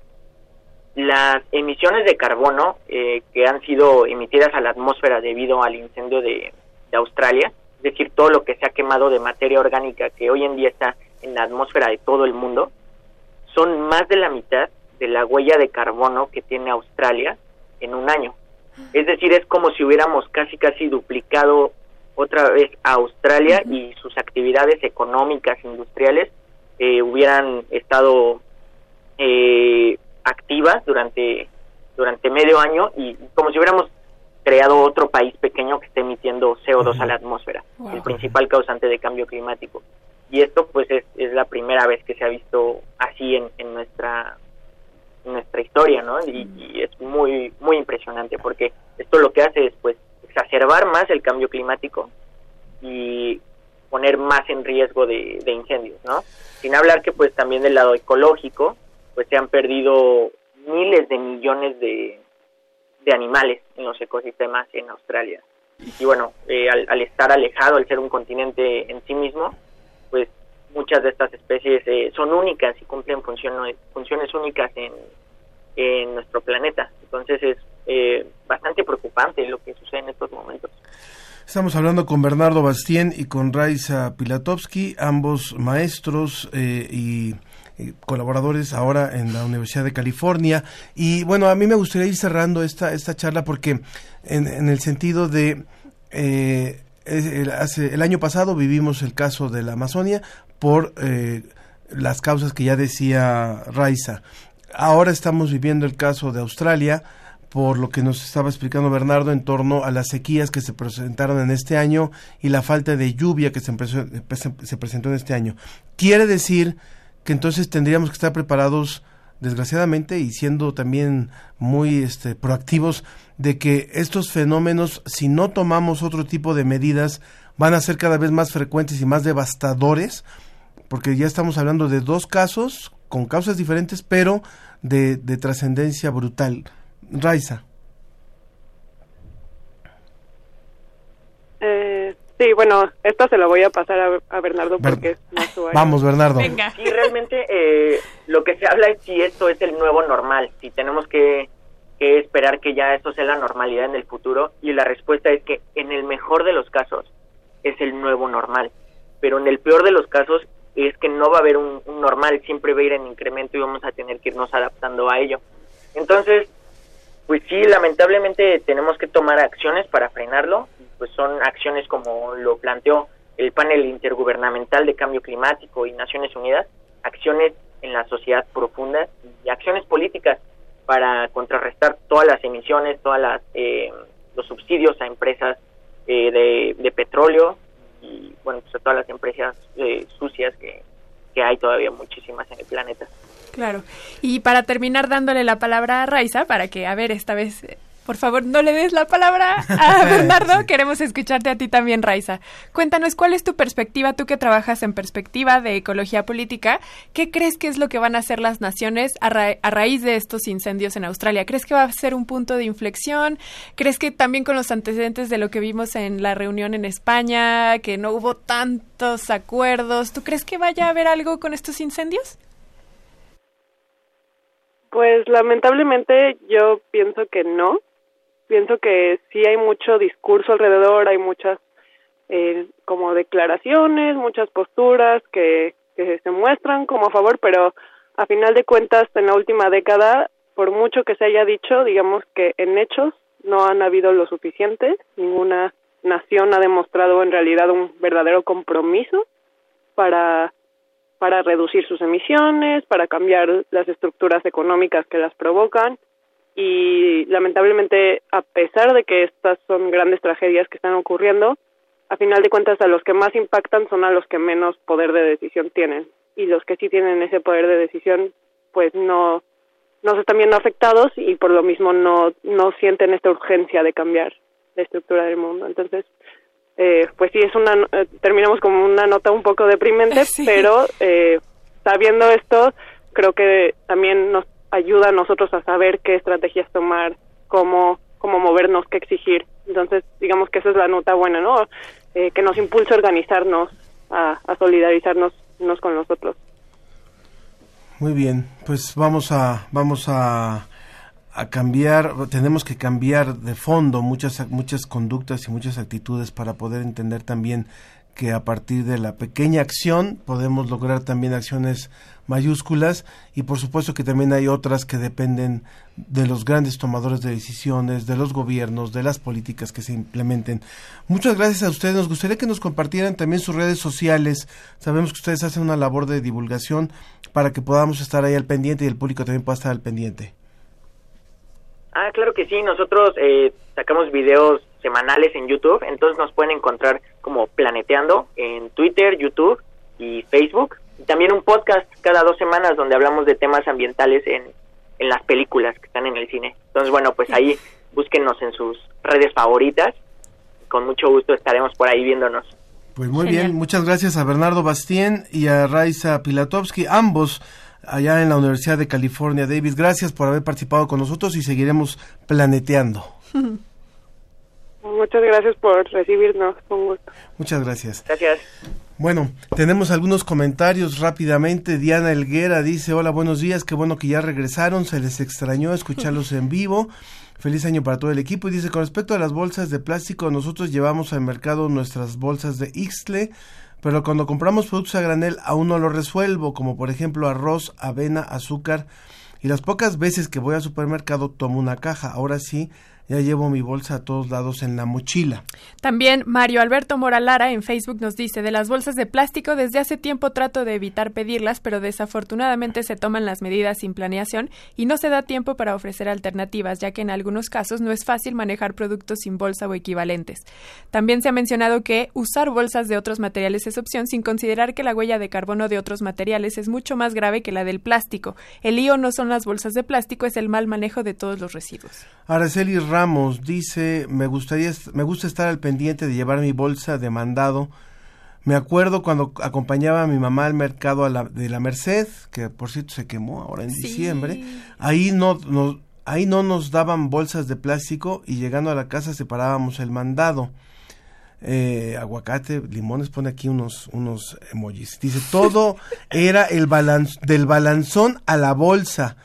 las emisiones de carbono eh, que han sido emitidas a la atmósfera debido al incendio de, de Australia, es decir, todo lo que se ha quemado de materia orgánica que hoy en día está en la atmósfera de todo el mundo, son más de la mitad de la huella de carbono que tiene Australia en un año. Es decir, es como si hubiéramos casi casi duplicado otra vez a Australia y sus actividades económicas, industriales, eh, hubieran estado eh, activas durante, durante medio año y como si hubiéramos creado otro país pequeño que esté emitiendo CO2 a la atmósfera, Wow. el principal causante de cambio climático. Y esto pues es, es la primera vez que se ha visto así en, en nuestra en nuestra historia, ¿no? Y, y es muy muy impresionante porque esto lo que hace es pues exacerbar más el cambio climático y poner más en riesgo de, de incendios, ¿no? Sin hablar que pues también del lado ecológico, pues se han perdido miles de millones de, de animales en los ecosistemas en Australia. Y bueno, eh, al, al estar alejado, al ser un continente en sí mismo, pues muchas de estas especies eh, son únicas y cumplen funciones, funciones únicas en, en nuestro planeta. Entonces es eh, bastante preocupante lo que sucede en estos momentos. Estamos hablando con Bernardo Bastien y con Raiza Pilatovsky, ambos maestros eh, y eh, colaboradores ahora en la Universidad de California. Y bueno, a mí me gustaría ir cerrando esta, esta charla porque en, en el sentido de... Eh, el, hace, el año pasado vivimos el caso de la Amazonia por eh, las causas que ya decía Raiza. Ahora estamos viviendo el caso de Australia por lo que nos estaba explicando Bernardo en torno a las sequías que se presentaron en este año y la falta de lluvia que se, se presentó en este año. Quiere decir que entonces tendríamos que estar preparados desgraciadamente y siendo también muy este, proactivos de que estos fenómenos, si no tomamos otro tipo de medidas, van a ser cada vez más frecuentes y más devastadores, porque ya estamos hablando de dos casos con causas diferentes, pero de, de trascendencia brutal. Raiza. Eh, sí, bueno, esto se lo voy a pasar a, a Bernardo porque es más su área. Vamos, Bernardo. Sí, realmente eh, lo que se habla es si esto es el nuevo normal, si tenemos que, que esperar que ya esto sea la normalidad en el futuro y la respuesta es que en el mejor de los casos es el nuevo normal, pero en el peor de los casos es que no va a haber un, un normal, siempre va a ir en incremento y vamos a tener que irnos adaptando a ello. Entonces, pues sí, lamentablemente tenemos que tomar acciones para frenarlo, pues son acciones como lo planteó el panel intergubernamental de cambio climático y Naciones Unidas, acciones en la sociedad profunda y acciones políticas para contrarrestar todas las emisiones, todas las eh, los subsidios a empresas eh, de, petróleo y bueno, pues a todas las empresas eh, sucias que, que hay todavía muchísimas en el planeta. Claro. Y para terminar dándole la palabra a Raiza, para que, a ver, esta vez, por favor, no le des la palabra a Bernardo, queremos escucharte a ti también, Raiza. Cuéntanos, ¿cuál es tu perspectiva, tú que trabajas en perspectiva de ecología política? ¿Qué crees que es lo que van a hacer las naciones a, ra a raíz de estos incendios en Australia? ¿Crees que va a ser un punto de inflexión? ¿Crees que también con los antecedentes de lo que vimos en la reunión en España, que no hubo tantos acuerdos, ¿tú crees que vaya a haber algo con estos incendios? Pues lamentablemente yo pienso que no. Pienso que sí hay mucho discurso alrededor, hay muchas eh, como declaraciones, muchas posturas que, se muestran como a favor, pero a final de cuentas en la última década, por mucho que se haya dicho, digamos que en hechos no han habido lo suficiente, ninguna nación ha demostrado en realidad un verdadero compromiso para para reducir sus emisiones, para cambiar las estructuras económicas que las provocan y lamentablemente a pesar de que estas son grandes tragedias que están ocurriendo, a final de cuentas a los que más impactan son a los que menos poder de decisión tienen y los que sí tienen ese poder de decisión pues no no se están viendo afectados y por lo mismo no no sienten esta urgencia de cambiar la estructura del mundo. Entonces, eh, pues sí es una eh, terminamos como una nota un poco deprimente sí. pero eh, sabiendo esto creo que también nos ayuda a nosotros a saber qué estrategias tomar cómo cómo movernos qué exigir. Entonces digamos que esa es la nota buena no eh, que nos impulsa a organizarnos a, solidarizarnos unos con los otros. Muy bien pues vamos a vamos a a cambiar, tenemos que cambiar de fondo muchas, muchas conductas y muchas actitudes para poder entender también que a partir de la pequeña acción podemos lograr también acciones mayúsculas y por supuesto que también hay otras que dependen de los grandes tomadores de decisiones, de los gobiernos, de las políticas que se implementen. Muchas gracias a ustedes. Nos gustaría que nos compartieran también sus redes sociales. Sabemos que ustedes hacen una labor de divulgación para que podamos estar ahí al pendiente y el público también pueda estar al pendiente. Ah, claro que sí, nosotros eh, sacamos videos semanales en YouTube, entonces nos pueden encontrar como Planeteando en Twitter, YouTube y Facebook. Y también un podcast cada dos semanas donde hablamos de temas ambientales en, en las películas que están en el cine. Entonces, bueno, pues ahí búsquenos en sus redes favoritas. Con mucho gusto estaremos por ahí viéndonos. Pues muy Genial. bien, muchas gracias a Bernardo Bastien y a Raiza Pilatowski, ambos allá en la Universidad de California, Davis. Gracias por haber participado con nosotros y seguiremos planeteando. Muchas gracias por recibirnos, con gusto. Muchas gracias. Gracias. Bueno, tenemos algunos comentarios rápidamente. Diana Elguera dice, hola, buenos días, qué bueno que ya regresaron, se les extrañó escucharlos en vivo. Feliz año para todo el equipo. Y dice, con respecto a las bolsas de plástico, nosotros llevamos al mercado nuestras bolsas de Ixtle, pero cuando compramos productos a granel aún no lo resuelvo, como por ejemplo arroz, avena, azúcar. Y las pocas veces que voy al supermercado tomo una caja. Ahora sí, ya llevo mi bolsa a todos lados en la mochila. También Mario Alberto Moralara en Facebook nos dice, de las bolsas de plástico desde hace tiempo trato de evitar pedirlas, pero desafortunadamente se toman las medidas sin planeación y no se da tiempo para ofrecer alternativas, ya que en algunos casos no es fácil manejar productos sin bolsa o equivalentes. También se ha mencionado que usar bolsas de otros materiales es opción sin considerar que la huella de carbono de otros materiales es mucho más grave que la del plástico. El lío no son las bolsas de plástico, es el mal manejo de todos los residuos. Araceli Ramos dice, me gustaría, me gusta estar al pendiente de llevar mi bolsa de mandado. Me acuerdo cuando acompañaba a mi mamá al mercado a la- de la Merced, que por cierto se quemó ahora en diciembre. Ahí no, no, ahí no nos daban bolsas de plástico y llegando a la casa separábamos el mandado. Eh, aguacate, limones, pone aquí unos, unos emojis. Dice, todo era el balanz, del balanzón a la bolsa.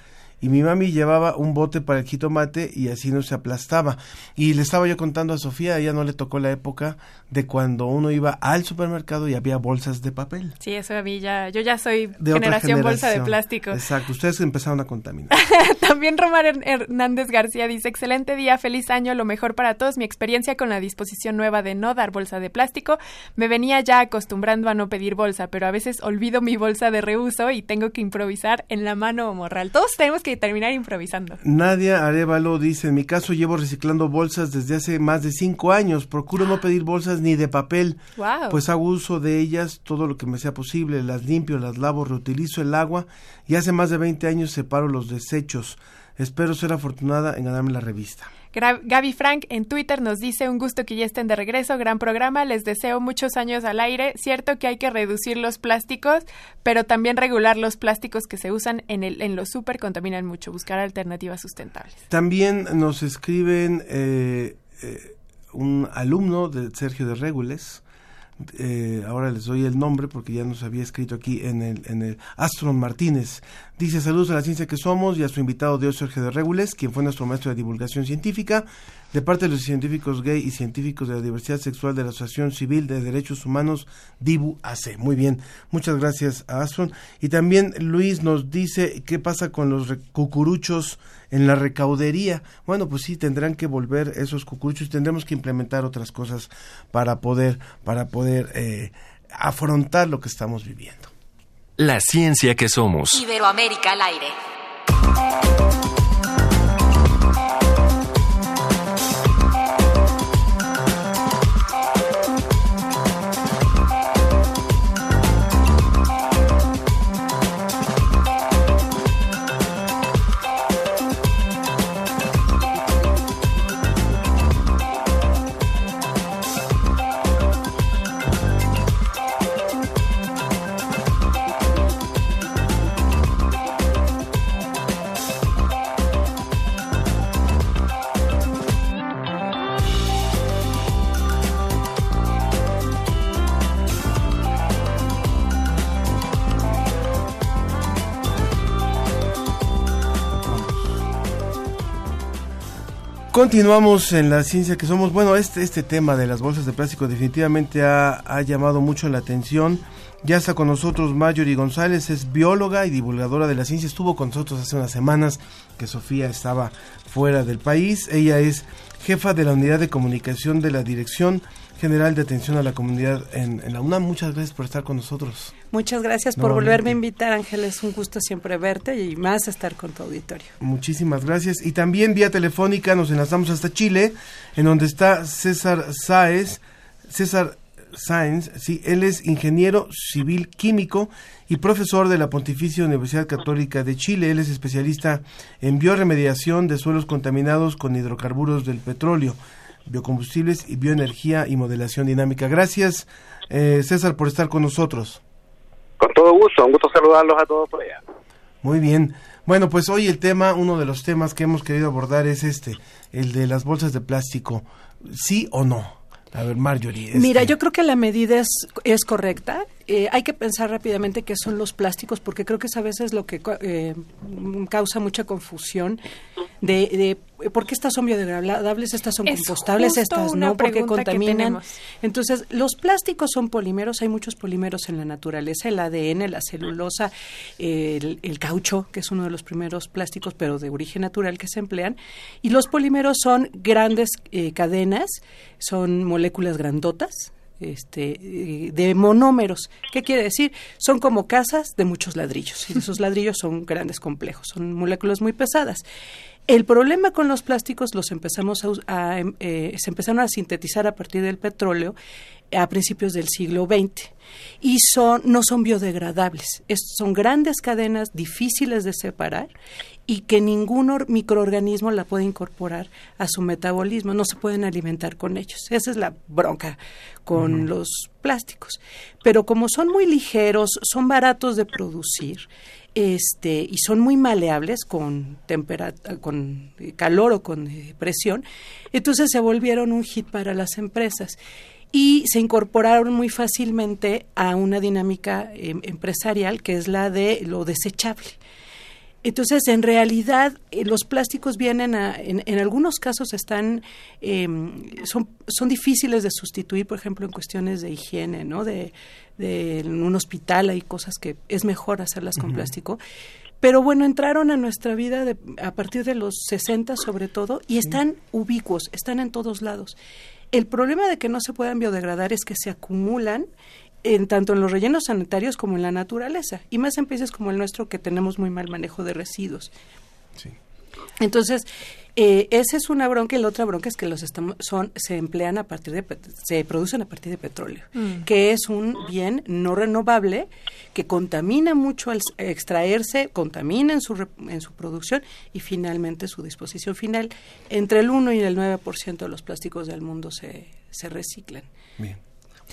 Y mi mami llevaba un bote para el jitomate y así no se aplastaba. Y le estaba yo contando a Sofía, a ella no le tocó la época de cuando uno iba al supermercado y había bolsas de papel. Sí, eso a mí ya, yo ya soy De generación bolsa de plástico. Exacto, ustedes empezaron a contaminar. También Romar Her- Hernández García dice, excelente día, feliz año, lo mejor para todos. Mi experiencia con la disposición nueva de no dar bolsa de plástico, me venía ya acostumbrando a no pedir bolsa, pero a veces olvido mi bolsa de reuso y tengo que improvisar en la mano o morral. Todos tenemos que terminar improvisando. Nadia Arevalo dice, en mi caso llevo reciclando bolsas desde hace más de cinco años. Procuro no pedir bolsas ni de papel, Wow. pues hago uso de ellas todo lo que me sea posible. Las limpio, las lavo, reutilizo el agua y hace más de 20 años separo los desechos. Espero ser afortunada en ganarme la revista. Gaby Frank en Twitter nos dice un gusto que ya estén de regreso, gran programa, les deseo muchos años al aire. Cierto que hay que reducir los plásticos, pero también regular los plásticos que se usan en el en los super contaminan mucho, buscar alternativas sustentables. También nos escriben eh, eh, un alumno de Sergio de Regules. Eh, ahora les doy el nombre porque ya nos había escrito aquí en el, en el Astron Martínez. Dice saludos a la ciencia que somos y a su invitado Dios Sergio de Regules, quien fue nuestro maestro de divulgación científica, de parte de los científicos gay y científicos de la diversidad sexual de la Asociación Civil de Derechos Humanos, DIBU AC. Muy bien, muchas gracias a Astron. Y también Luis nos dice qué pasa con los cucuruchos en la recaudería. Bueno, pues sí, tendrán que volver esos cucuruchos, tendremos que implementar otras cosas para poder, para poder eh, afrontar lo que estamos viviendo. La ciencia que somos. Iberoamérica al aire. Continuamos en la ciencia que somos. Bueno, este, este tema de las bolsas de plástico definitivamente ha, ha llamado mucho la atención. Ya está con nosotros Marjorie González, es bióloga y divulgadora de la ciencia. Estuvo con nosotros hace unas semanas que Sofía estaba fuera del país. Ella es jefa de la unidad de comunicación de la Dirección General de Atención a la Comunidad en, en la UNAM. Muchas gracias por estar con nosotros. Muchas gracias por Nuevamente. volverme a invitar, Ángel. Es un gusto siempre verte y más estar con tu auditorio. Muchísimas gracias. Y también vía telefónica nos enlazamos hasta Chile, en donde está César Sáez. César Sáenz, sí, él es ingeniero civil químico y profesor de la Pontificia Universidad Católica de Chile. Él es especialista en bioremediación de suelos contaminados con hidrocarburos del petróleo, biocombustibles y bioenergía y modelación dinámica. Gracias, eh, César, por estar con nosotros. Con todo gusto, un gusto saludarlos a todos por allá. Muy bien. Bueno, pues hoy el tema, uno de los temas que hemos querido abordar es este, el de las bolsas de plástico. ¿Sí o no? A ver, Marjorie. este, Mira, yo creo que la medida es, es correcta. Eh, hay que pensar rápidamente qué son los plásticos, porque creo que es a veces lo que eh, causa mucha confusión de, de por qué estas son biodegradables, estas son Es compostables, estas no, porque contaminan. Entonces, los plásticos son polímeros, hay muchos polímeros en la naturaleza, el ADN, la celulosa, el, el caucho, que es uno de los primeros plásticos, pero de origen natural que se emplean. Y los polímeros son grandes eh, cadenas, son moléculas grandotas, este, de monómeros. ¿Qué quiere decir? Son como casas de muchos ladrillos. Y esos ladrillos son grandes complejos, son moléculas muy pesadas. El problema con los plásticos los empezamos a, em, eh, se empezaron a sintetizar a partir del petróleo a principios del siglo XX y son no son biodegradables. Es- son grandes cadenas difíciles de separar y que ningún or- microorganismo la puede incorporar a su metabolismo, no se pueden alimentar con ellos. Esa es la bronca con los plásticos. Pero como son muy ligeros, son baratos de producir, este y son muy maleables con con calor o con eh, presión, entonces se volvieron un hit para las empresas y se incorporaron muy fácilmente a una dinámica em, empresarial que es la de lo desechable. Entonces, en realidad, eh, los plásticos vienen a, en, en algunos casos están, em, son, son difíciles de sustituir, por ejemplo, en cuestiones de higiene, ¿no? De, de en un hospital hay cosas que es mejor hacerlas con plástico. Pero bueno, entraron a nuestra vida de- a partir de los 60 sobre todo y están ubicuos, están en todos lados. El problema de que no se puedan biodegradar es que se acumulan en tanto en los rellenos sanitarios como en la naturaleza y más en países como el nuestro que tenemos muy mal manejo de residuos. Entonces, eh, esa es una bronca y la otra bronca es que los estamos, son se emplean a partir de se producen a partir de petróleo, Mm. que es un bien no renovable que contamina mucho al extraerse, contamina en su re- en su producción y finalmente su disposición final. Entre el 1 y el 9% de los plásticos del mundo se se reciclan. Bien.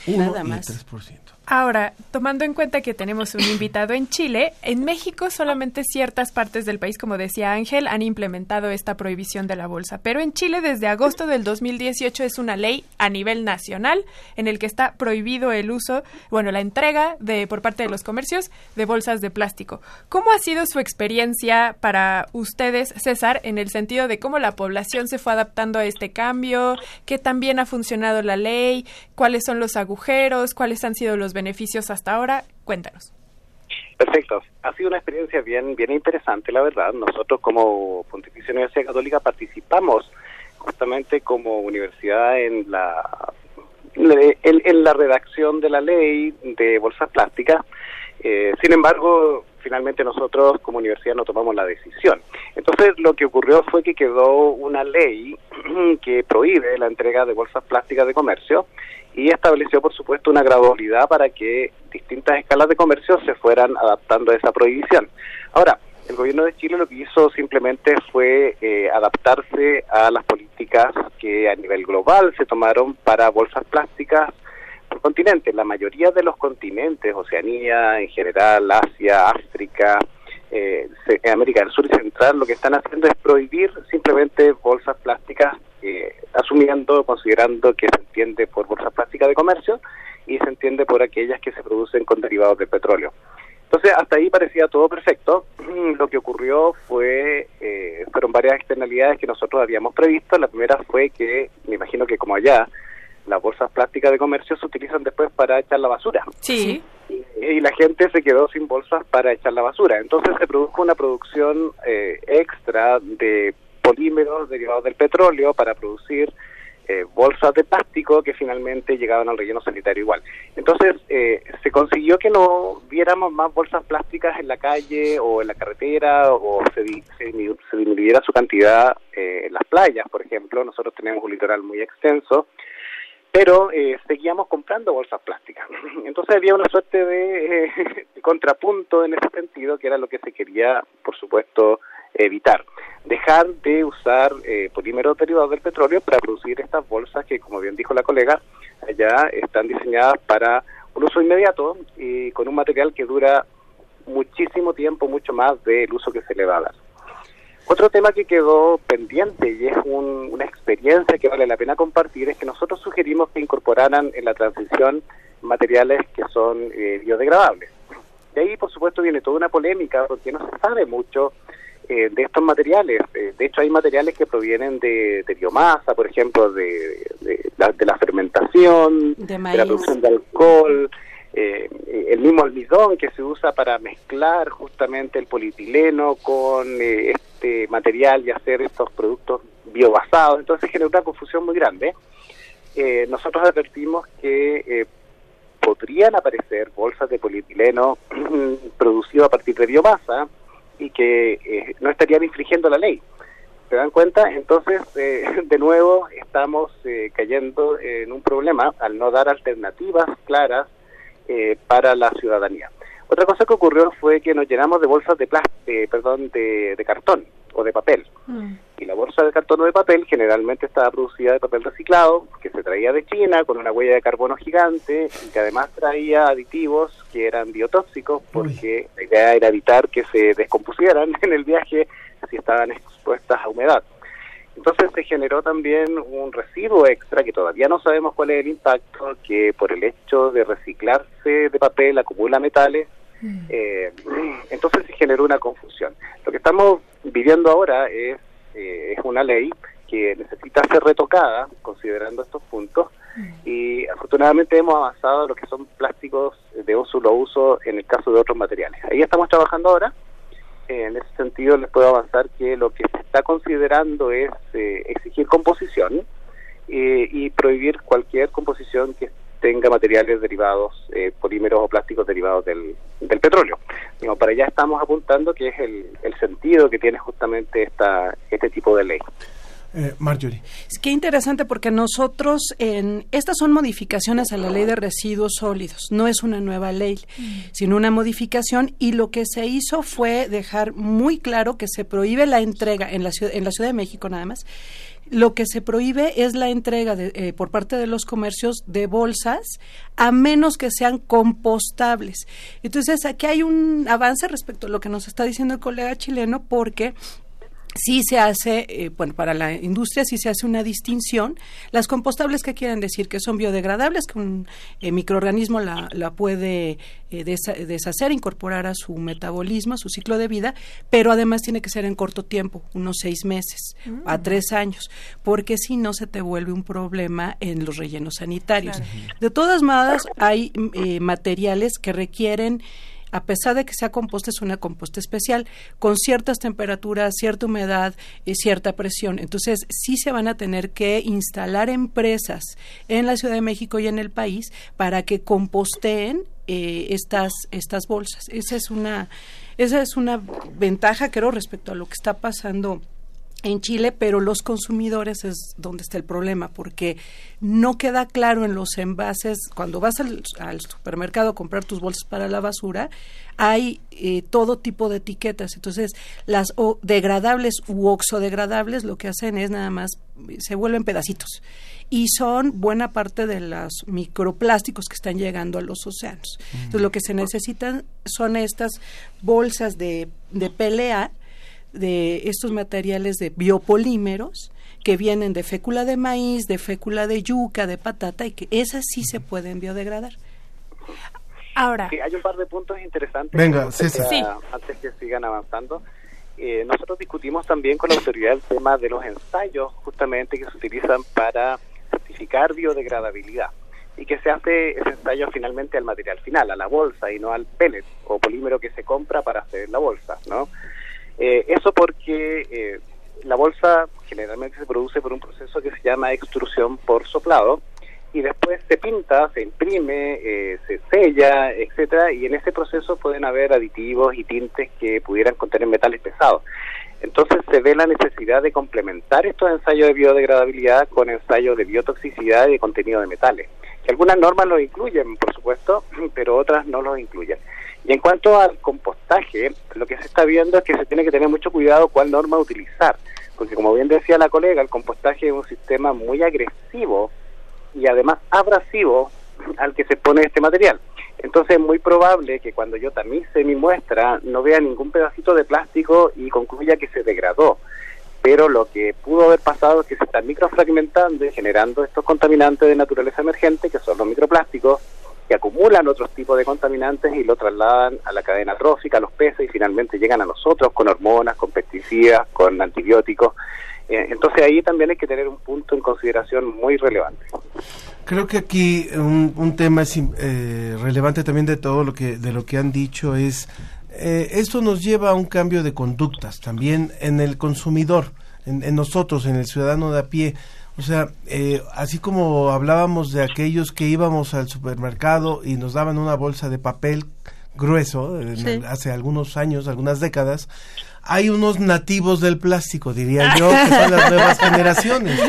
Nada y más. 3%. Ahora, tomando en cuenta que tenemos un invitado en Chile, en México solamente ciertas partes del país, como decía Ángel, han implementado esta prohibición de la bolsa. Pero en Chile, desde agosto del 2018, es una ley a nivel nacional en el que está prohibido el uso, bueno, la entrega de por parte de los comercios de bolsas de plástico. ¿Cómo ha sido su experiencia para ustedes, César, en el sentido de cómo la población se fue adaptando a este cambio? ¿Qué tan bien ha funcionado la ley? ¿Cuáles son los agujeros? ¿Cuáles han sido los beneficios hasta ahora? Cuéntanos. Perfecto. Ha sido una experiencia bien, bien interesante, la verdad. Nosotros como Pontificia Universidad Católica participamos justamente como universidad en la en, en la redacción de la ley de bolsas plásticas. Eh, sin embargo, finalmente nosotros como universidad no tomamos la decisión. Entonces lo que ocurrió fue que quedó una ley que prohíbe la entrega de bolsas plásticas de comercio y estableció por supuesto una gradualidad para que distintas escalas de comercio se fueran adaptando a esa prohibición. Ahora, el gobierno de Chile lo que hizo simplemente fue eh, adaptarse a las políticas que a nivel global se tomaron para bolsas plásticas por continente. La mayoría de los continentes, Oceanía en general, Asia, África, eh, América del Sur y Central, lo que están haciendo es prohibir simplemente bolsas plásticas, eh, asumiendo, considerando que se entiende por bolsas plásticas de comercio y se entiende por aquellas que se producen con derivados del petróleo. Entonces, hasta ahí parecía todo perfecto. Lo que ocurrió fue, eh, fueron varias externalidades que nosotros habíamos previsto. La primera fue que, me imagino que como allá, las bolsas plásticas de comercio se utilizan después para echar la basura. Sí. Y la gente se quedó sin bolsas para echar la basura. Entonces se produjo una producción eh, extra de polímeros derivados del petróleo para producir eh, bolsas de plástico que finalmente llegaban al relleno sanitario igual. Entonces eh, se consiguió que no viéramos más bolsas plásticas en la calle o en la carretera o se, di- se se disminuyera su cantidad eh, en las playas, por ejemplo. Nosotros tenemos un litoral muy extenso pero eh, seguíamos comprando bolsas plásticas. Entonces había una suerte de contrapunto en ese sentido, que era lo que se quería, por supuesto, evitar. Dejar de usar eh, polímeros derivados del petróleo para producir estas bolsas que, como bien dijo la colega, allá están diseñadas para un uso inmediato y con un material que dura muchísimo tiempo, mucho más del uso que se le va a dar. Otro tema que quedó pendiente y es un- una experiencia que vale la pena compartir es que nosotros sugerimos que incorporaran en la transición materiales que son eh, biodegradables. De ahí, por supuesto, viene toda una polémica porque no se sabe mucho eh, de estos materiales. Eh, de hecho, hay materiales que provienen de, de biomasa, por ejemplo, de, de la, de la fermentación, De la producción de alcohol, eh, el mismo almidón que se usa para mezclar justamente el polietileno con eh, este material y hacer estos productos biobasados. Entonces genera una confusión muy grande. Eh, nosotros advertimos que eh, podrían aparecer bolsas de polietileno producido a partir de biomasa y que eh, no estarían infringiendo la ley. ¿Se dan cuenta? Entonces, eh, de nuevo, estamos eh, cayendo en un problema al no dar alternativas claras eh, para la ciudadanía. Otra cosa que ocurrió fue que nos llenamos de bolsas de plástico, perdón, de, de cartón o de papel. Y la bolsa de cartón o de papel generalmente estaba producida de papel reciclado, que se traía de China con una huella de carbono gigante y que además traía aditivos que eran biotóxicos porque la idea era evitar que se descompusieran en el viaje si estaban expuestas a humedad. Entonces se generó también un residuo extra que todavía no sabemos cuál es el impacto, que por el hecho de reciclarse de papel acumula metales. Eh, entonces se generó una confusión. Lo que estamos viviendo ahora es, eh, es una ley que necesita ser retocada considerando estos puntos y afortunadamente hemos avanzado en lo que son plásticos de un solo uso en el caso de otros materiales. Ahí estamos trabajando ahora. Eh, en ese sentido les puedo avanzar que lo que se está considerando es eh, exigir composición eh, y prohibir cualquier composición que tenga materiales derivados, eh, polímeros o plásticos derivados del, del petróleo. Digo, para allá estamos apuntando que es el, el sentido que tiene justamente esta, este tipo de ley. Eh, Marjorie. Es que interesante porque nosotros, en estas son modificaciones a la ley de residuos sólidos, no es una nueva ley, sino una modificación y lo que se hizo fue dejar muy claro que se prohíbe la entrega en la ciudad, en la Ciudad de México nada más. Lo que se prohíbe es la entrega de, eh, por parte de los comercios de bolsas a menos que sean compostables. Entonces, aquí hay un avance respecto a lo que nos está diciendo el colega chileno porque sí se hace, eh, bueno, para la industria sí se hace una distinción. Las compostables, ¿qué quieren decir? Que son biodegradables, que un eh, microorganismo la, la puede eh, desa- deshacer, incorporar a su metabolismo, a su ciclo de vida, pero además tiene que ser en corto tiempo, unos seis meses Mm. a tres años, porque si no se te vuelve un problema en los rellenos sanitarios. De todas maneras, hay mm, materiales que requieren a pesar de que sea composta, es una composta especial, con ciertas temperaturas, cierta humedad y cierta presión. Entonces, sí se van a tener que instalar empresas en la Ciudad de México y en el país para que composteen eh, estas, estas bolsas. Esa es una, esa es una ventaja, creo, respecto a lo que está pasando en Chile, pero los consumidores es donde está el problema, porque no queda claro en los envases, cuando vas al, al supermercado a comprar tus bolsas para la basura, hay eh, todo tipo de etiquetas. Entonces, las o degradables u oxodegradables lo que hacen es nada más, eh, se vuelven pedacitos. Y son buena parte de los microplásticos que están llegando a los océanos. Entonces, lo que se necesitan son estas bolsas de, de PLA, de estos materiales de biopolímeros que vienen de fécula de maíz, de fécula de yuca, de patata y que esas sí se pueden biodegradar. Ahora, Sí, hay un par de puntos interesantes. Venga, que gustaría, César. Sí. Antes que sigan avanzando. Eh, nosotros discutimos también con la autoridad el tema de los ensayos justamente que se utilizan para certificar biodegradabilidad y que se hace ese ensayo finalmente al material final, a la bolsa y no al pellet o polímero que se compra para hacer la bolsa, ¿no? Eh, eso porque eh, la bolsa generalmente se produce por un proceso que se llama extrusión por soplado y después se pinta, se imprime, eh, se sella, etcétera, y en ese proceso pueden haber aditivos y tintes que pudieran contener metales pesados. Entonces se ve la necesidad de complementar estos ensayos de biodegradabilidad con ensayos de biotoxicidad y de contenido de metales. Que algunas normas lo incluyen, por supuesto, pero otras no los incluyen. Y en cuanto al compostaje, lo que se está viendo es que se tiene que tener mucho cuidado cuál norma utilizar, porque como bien decía la colega, el compostaje es un sistema muy agresivo y además abrasivo al que se pone este material. Entonces es muy probable que cuando yo tamice mi muestra no vea ningún pedacito de plástico y concluya que se degradó. Pero lo que pudo haber pasado es que se está microfragmentando y generando estos contaminantes de naturaleza emergente, que son los microplásticos, que acumulan otros tipos de contaminantes y lo trasladan a la cadena trófica, a los peces y finalmente llegan a nosotros con hormonas, con pesticidas, con antibióticos. Eh, entonces ahí también hay que tener un punto en consideración muy relevante. Creo que aquí un, un tema es, eh, relevante también de todo lo que de lo que han dicho es eh, esto nos lleva a un cambio de conductas también en el consumidor, en, en nosotros, en el ciudadano de a pie. O sea, eh, así como hablábamos de aquellos que íbamos al supermercado y nos daban una bolsa de papel grueso, Sí. hace algunos años, algunas décadas, hay unos nativos del plástico, diría yo, que son las nuevas generaciones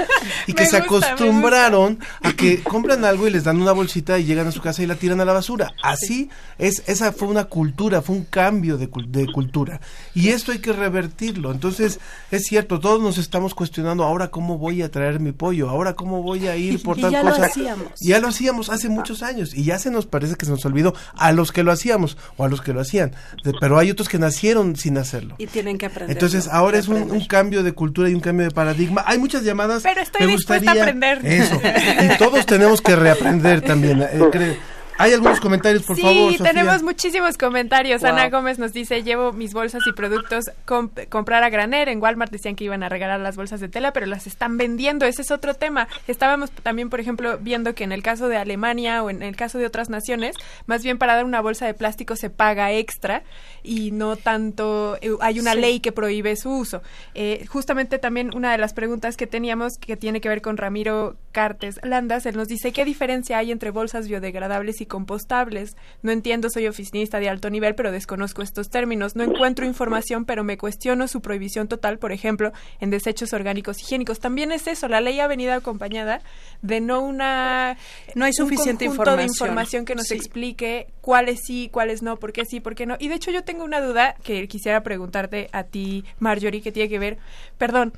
y que Me se gusta, acostumbraron a que compran algo y les dan una bolsita y llegan a su casa y la tiran a la basura. Así es, esa fue una cultura, fue un cambio de, de cultura y esto hay que revertirlo. Entonces es cierto, todos nos estamos cuestionando ahora cómo voy a traer mi pollo, ahora cómo voy a ir por Y tal ya lo cosa. hacíamos. Y ya lo hacíamos hace muchos años y ya se nos parece que se nos olvidó a los que lo hacíamos o a los que lo hacían, pero hay otros que nacieron sin hacerlo. Y tienen que aprender. Entonces ahora es un, un cambio de cultura y un cambio de paradigma. Hay muchas llamadas. Pero estoy Me dispuesta a aprender. Eso. Y todos tenemos que reaprender también. eh, creo. Hay algunos comentarios, por sí, favor. Sofía? tenemos muchísimos comentarios. Wow. Ana Gómez nos dice, llevo mis bolsas y productos comp- comprar a granel. En Walmart decían que iban a regalar las bolsas de tela, pero las están vendiendo. Ese es otro tema. Estábamos también, por ejemplo, viendo que en el caso de Alemania o en el caso de otras naciones, más bien para dar una bolsa de plástico se paga extra y no tanto, eh, hay una Sí. ley que prohíbe su uso. Eh, justamente también una de las preguntas que teníamos que tiene que ver con Ramiro Cartes Landas, él nos dice, ¿qué diferencia hay entre bolsas biodegradables y compostables? No entiendo, soy oficinista de alto nivel, pero desconozco estos términos. No encuentro información, pero me cuestiono su prohibición total, por ejemplo, en desechos orgánicos higiénicos. También es eso, la ley ha venido acompañada de no una... No hay un suficiente conjunto de información. información que nos Sí. explique cuáles sí, cuáles no, por qué sí, por qué no. Y de hecho yo tengo una duda que quisiera preguntarte a ti, Marjorie, que tiene que ver, perdón,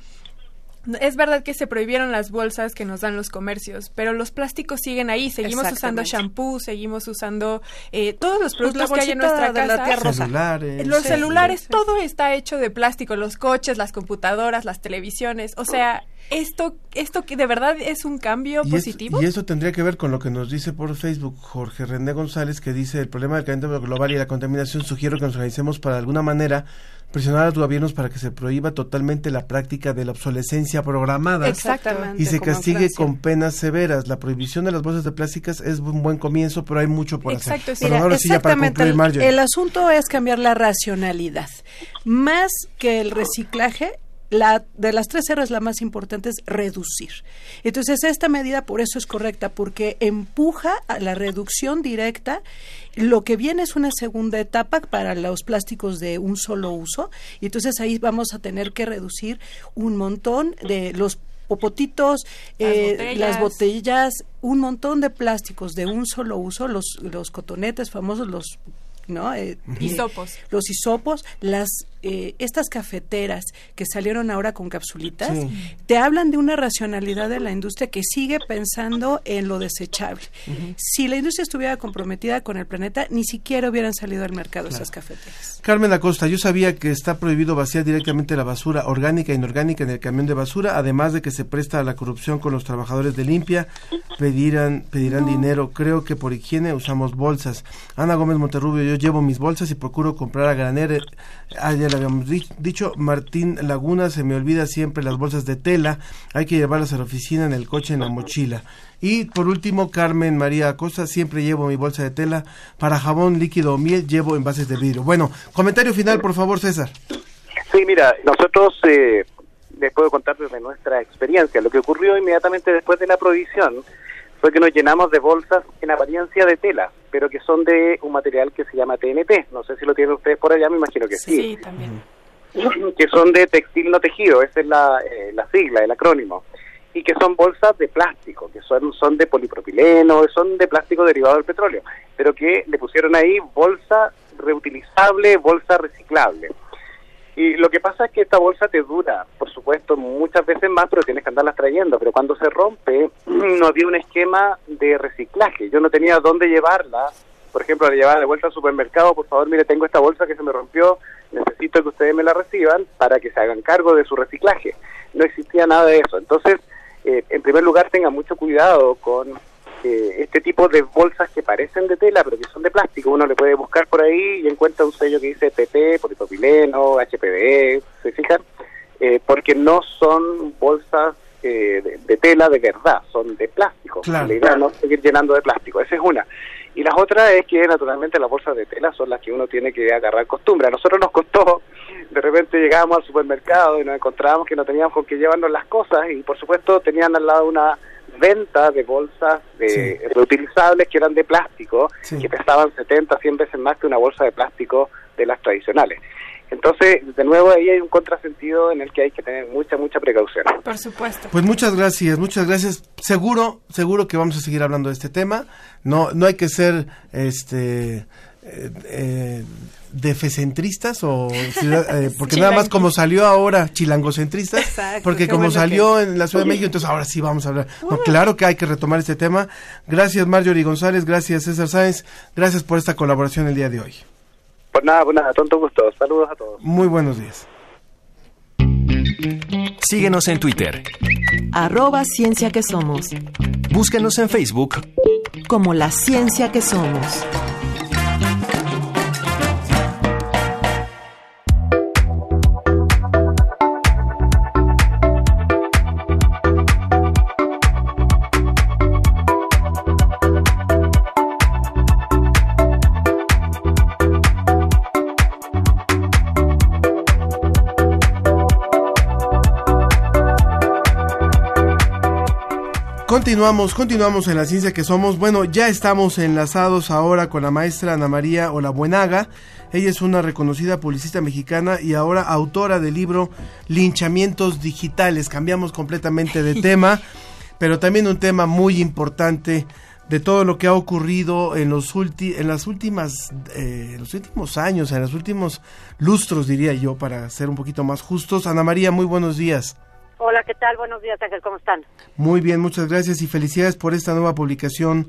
es verdad que se prohibieron las bolsas que nos dan los comercios, pero los plásticos siguen ahí. Seguimos usando shampoo, seguimos usando eh, todos los Pues productos que hay en nuestra de la casa. Celulares. Los Sí. celulares, todo está hecho de plástico, los coches, las computadoras, las televisiones. O sea, esto, esto que de verdad es un cambio Y, es- positivo. y eso tendría que ver con lo que nos dice por Facebook Jorge René González, que dice el problema del calentamiento global y la contaminación sugiero que nos organicemos para de alguna manera presionar a los gobiernos para que se prohíba totalmente la práctica de la obsolescencia programada Exactamente, y se castigue con penas severas. La prohibición de las bolsas de plásticas es un buen comienzo, pero hay mucho por Exacto, hacer. mira, ahora sí ya para el, Marjorie. el asunto es cambiar la racionalidad. Más que el reciclaje, la de las tres R's la más importante es reducir. Entonces, esta medida por eso es correcta, porque empuja a la reducción directa. Lo que viene es una segunda etapa para los plásticos de un solo uso. Y entonces ahí vamos a tener que reducir un montón de los popotitos, Las eh, botellas. las botellas, un montón de plásticos de un solo uso, los, los cotonetes famosos, los ¿no? Eh, Hisopos. eh, los hisopos, las eh, estas cafeteras que salieron ahora con capsulitas, Sí. te hablan de una racionalidad de la industria que sigue pensando en lo desechable. Si la industria estuviera comprometida con el planeta, ni siquiera hubieran salido al mercado esas cafeteras. Carmen Acosta, yo sabía que está prohibido vaciar directamente la basura orgánica e inorgánica en el camión de basura, además de que se presta a la corrupción con los trabajadores de limpia, pedirán, pedirán dinero. Creo que por higiene usamos bolsas. Ana Gómez Monterrubio, yo llevo mis bolsas y procuro comprar a granel. Ah, ya habíamos di- dicho. Martín Laguna, se me olvida siempre las bolsas de tela. Hay que llevarlas a la oficina, en el coche, en la mochila. Y por último, Carmen María Acosta, siempre llevo mi bolsa de tela. Para jabón líquido o miel, llevo envases de vidrio. Bueno, comentario final, por favor, César. Sí, mira, nosotros eh, les puedo contar desde nuestra experiencia. Lo que ocurrió inmediatamente después de la prohibición fue que nos llenamos de bolsas en apariencia de tela, pero que son de un material que se llama TNT. No sé si lo tienen ustedes por allá, me imagino que sí. Sí, también. que son de textil no tejido, esa es la, eh, la sigla, el acrónimo, y que son bolsas de plástico, que son, son de polipropileno, son de plástico derivado del petróleo, pero que le pusieron ahí bolsa reutilizable, bolsa reciclable. Y lo que pasa es que esta bolsa te dura, por su supuesto, muchas veces más, pero tienes que andarlas trayendo. Pero cuando se rompe, no había un esquema de reciclaje. Yo no tenía dónde llevarla. Por ejemplo, la llevaba de vuelta al supermercado, por favor, mire, tengo esta bolsa que se me rompió, necesito que ustedes me la reciban para que se hagan cargo de su reciclaje. No existía nada de eso. Entonces, eh, en primer lugar, tenga mucho cuidado con eh, este tipo de bolsas que parecen de tela, pero que son de plástico. Uno le puede buscar por ahí y encuentra un sello que dice PP, polipropileno, HPD, ¿se fijan? Eh, porque no son bolsas eh, de, de tela de verdad, son de plástico. Claro. La idea no seguir llenando de plástico, esa es una. Y la otra es que naturalmente las bolsas de tela son las que uno tiene que agarrar costumbre. A nosotros nos costó, de repente llegábamos al supermercado y nos encontrábamos que no teníamos con qué llevarnos las cosas y por supuesto tenían al lado una venta de bolsas de reutilizables que eran de plástico, que pesaban 70, 100 veces más que una bolsa de plástico de las tradicionales. Entonces, de nuevo, ahí hay un contrasentido en el que hay que tener mucha, mucha precaución. Por supuesto. Pues muchas gracias, muchas gracias. Seguro, seguro que vamos a seguir hablando de este tema. No, no hay que ser, este, eh, eh, defecentristas o ciudad- eh, porque nada más como salió ahora chilangocentristas, Exacto, porque como bueno salió que- en la Ciudad de México, entonces ahora sí vamos a hablar. No, claro que hay que retomar este tema. Gracias Marjorie González, gracias César Sáenz, gracias por esta colaboración el día de hoy. Pues nada, pues nada, tonto gusto. Saludos a todos. Muy buenos días. Síguenos en Twitter. Arroba ciencia que somos. Búscanos en Facebook Como la ciencia que somos. Continuamos, continuamos en la ciencia que somos. Bueno, ya estamos enlazados ahora con la maestra Ana María Olabuenaga. Ella es una reconocida publicista mexicana y ahora autora del libro Linchamientos Digitales. Cambiamos completamente de tema, pero también un tema muy importante de todo lo que ha ocurrido en los ulti- en las últimas eh, en los últimos años, en los últimos lustros diría yo, para ser un poquito más justos. Ana María, muy buenos días. Hola, ¿qué tal? Buenos días, Ángel, ¿cómo están? Muy bien, muchas gracias y felicidades por esta nueva publicación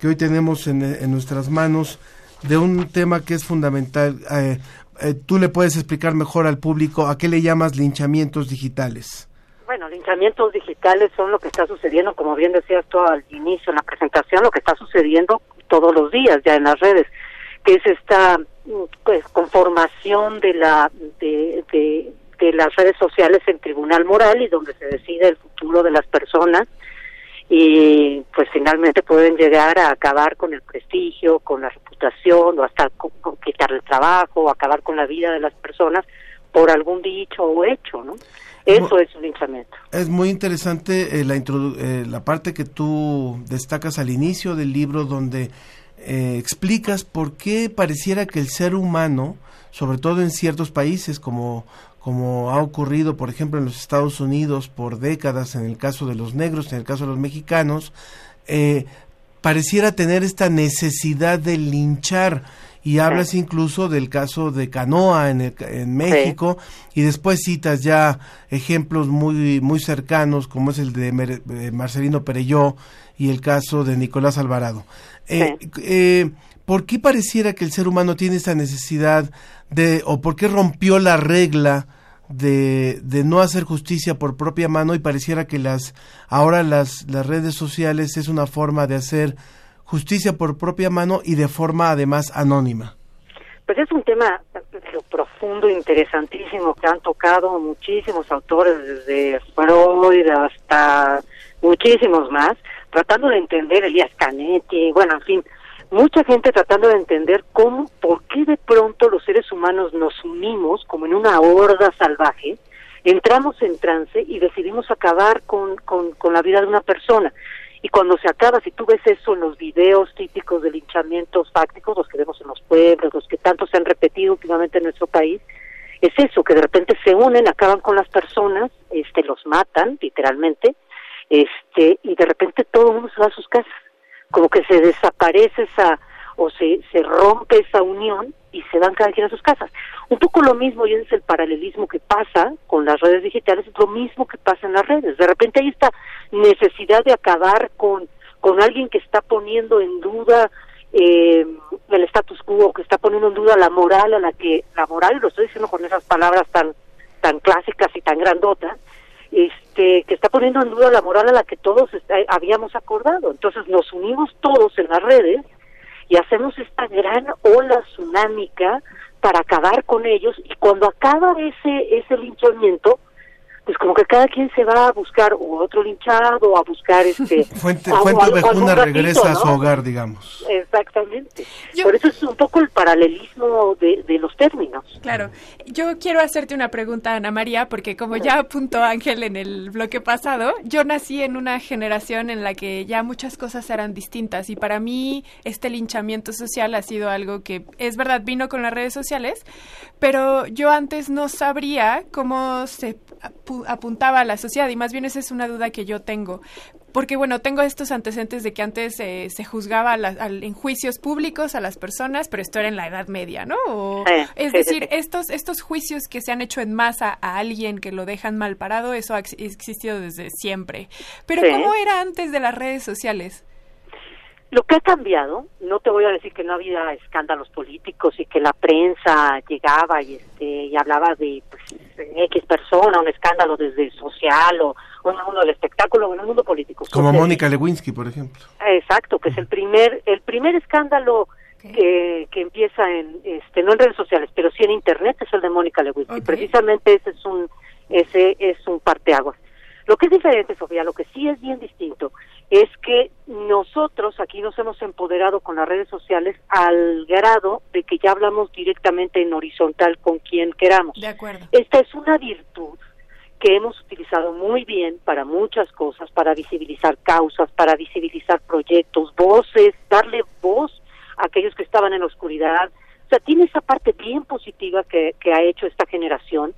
que hoy tenemos en, en nuestras manos de un tema que es fundamental. Eh, eh, Tú le puedes explicar mejor al público a qué le llamas linchamientos digitales. Bueno, linchamientos digitales son lo que está sucediendo, como bien decías tú al inicio en la presentación, lo que está sucediendo todos los días ya en las redes, que es esta mm, pues, conformación de la de, de, de las redes sociales en tribunal moral y donde se decide el futuro de las personas y pues finalmente pueden llegar a acabar con el prestigio, con la reputación o hasta con, con quitar el trabajo o acabar con la vida de las personas por algún dicho o hecho, ¿no? Eso es un linchamiento. Es muy interesante eh, la, introdu- eh, la parte que tú destacas al inicio del libro donde eh, explicas por qué pareciera que el ser humano, sobre todo en ciertos países como, como ha ocurrido, por ejemplo, en los Estados Unidos por décadas, en el caso de los negros, en el caso de los mexicanos, eh, pareciera tener esta necesidad de linchar. Y hablas incluso del caso de Canoa en, el- en México y después citas ya ejemplos muy muy cercanos como es el de Mer- eh, Marcelino Perelló y el caso de Nicolás Alvarado. Eh, eh, ¿Por qué pareciera que el ser humano tiene esta necesidad de, o por qué rompió la regla de, de no hacer justicia por propia mano y pareciera que las ahora las, las redes sociales es una forma de hacer justicia por propia mano y de forma además anónima? Pues es un tema profundo, interesantísimo, que han tocado muchísimos autores, desde Freud hasta muchísimos más, tratando de entender Elías Canetti, bueno, en fin, mucha gente tratando de entender cómo, por qué de pronto los seres humanos nos unimos como en una horda salvaje, entramos en trance y decidimos acabar con, con, con la vida de una persona. Y cuando se acaba, si tú ves eso en los videos típicos de linchamientos fácticos, los que vemos en los pueblos, los que tanto se han repetido últimamente en nuestro país, es eso, que de repente se unen, acaban con las personas, este, los matan, literalmente, este, y de repente todo el mundo se va a sus casas. Como que se desaparece esa, o se, se rompe esa unión y se van cada quien a sus casas. Un poco lo mismo, y es el paralelismo que pasa con las redes digitales, es lo mismo que pasa en las redes. De repente hay esta necesidad de acabar con, con alguien que está poniendo en duda eh, el status quo, que está poniendo en duda la moral a la que, la moral, y lo estoy diciendo con esas palabras tan, tan clásicas y tan grandotas, este, que está poniendo en duda la moral a la que todos está- habíamos acordado. Entonces nos unimos todos en las redes y hacemos esta gran ola tsunámica para acabar con ellos y cuando acaba ese ese linchamiento pues como que cada quien se va a buscar o otro linchado o a buscar este Fuente, a- Fuente ratito, regresa a su hogar, digamos. exactamente. Por eso es un poco el paralelismo de, de los términos. Claro, yo quiero hacerte una pregunta, Ana María, porque como ya apuntó Ángel en el bloque pasado, yo nací en una generación en la que ya muchas cosas eran distintas y para mí este linchamiento social ha sido algo que es verdad vino con las redes sociales, pero yo antes no sabría cómo se apu- apuntaba a la sociedad y más bien esa es una duda que yo tengo. Porque bueno, tengo estos antecedentes de que antes eh, se juzgaba a la- al- en juicios públicos a las personas, pero esto era en la Edad Media, ¿no? O- Sí, es sí, sí, decir, estos estos juicios que se han hecho en masa a alguien que lo dejan mal parado, eso ha ex- existido desde siempre. Pero. ¿cómo era antes de las redes sociales? Lo que ha cambiado, no te voy a decir que no había escándalos políticos y que la prensa llegaba y este y hablaba de pues, X persona, un escándalo desde social o, o en el mundo del espectáculo o en el mundo político. Como. Mónica Lewinsky, por ejemplo. Exacto, que es el primer el primer escándalo que, que empieza en este no en redes sociales, pero sí en internet es el de Mónica Lewinsky. Precisamente ese es un ese es un parteaguas. Lo que es diferente, Sofía, lo que sí es bien distinto es que nosotros aquí nos hemos empoderado con las redes sociales al grado de que ya hablamos directamente en horizontal con quien queramos. De acuerdo. Esta es una virtud que hemos utilizado muy bien para muchas cosas, para visibilizar causas, para visibilizar proyectos, voces, darle voz a aquellos que estaban en la oscuridad. O sea, tiene esa parte bien positiva que, que ha hecho esta generación,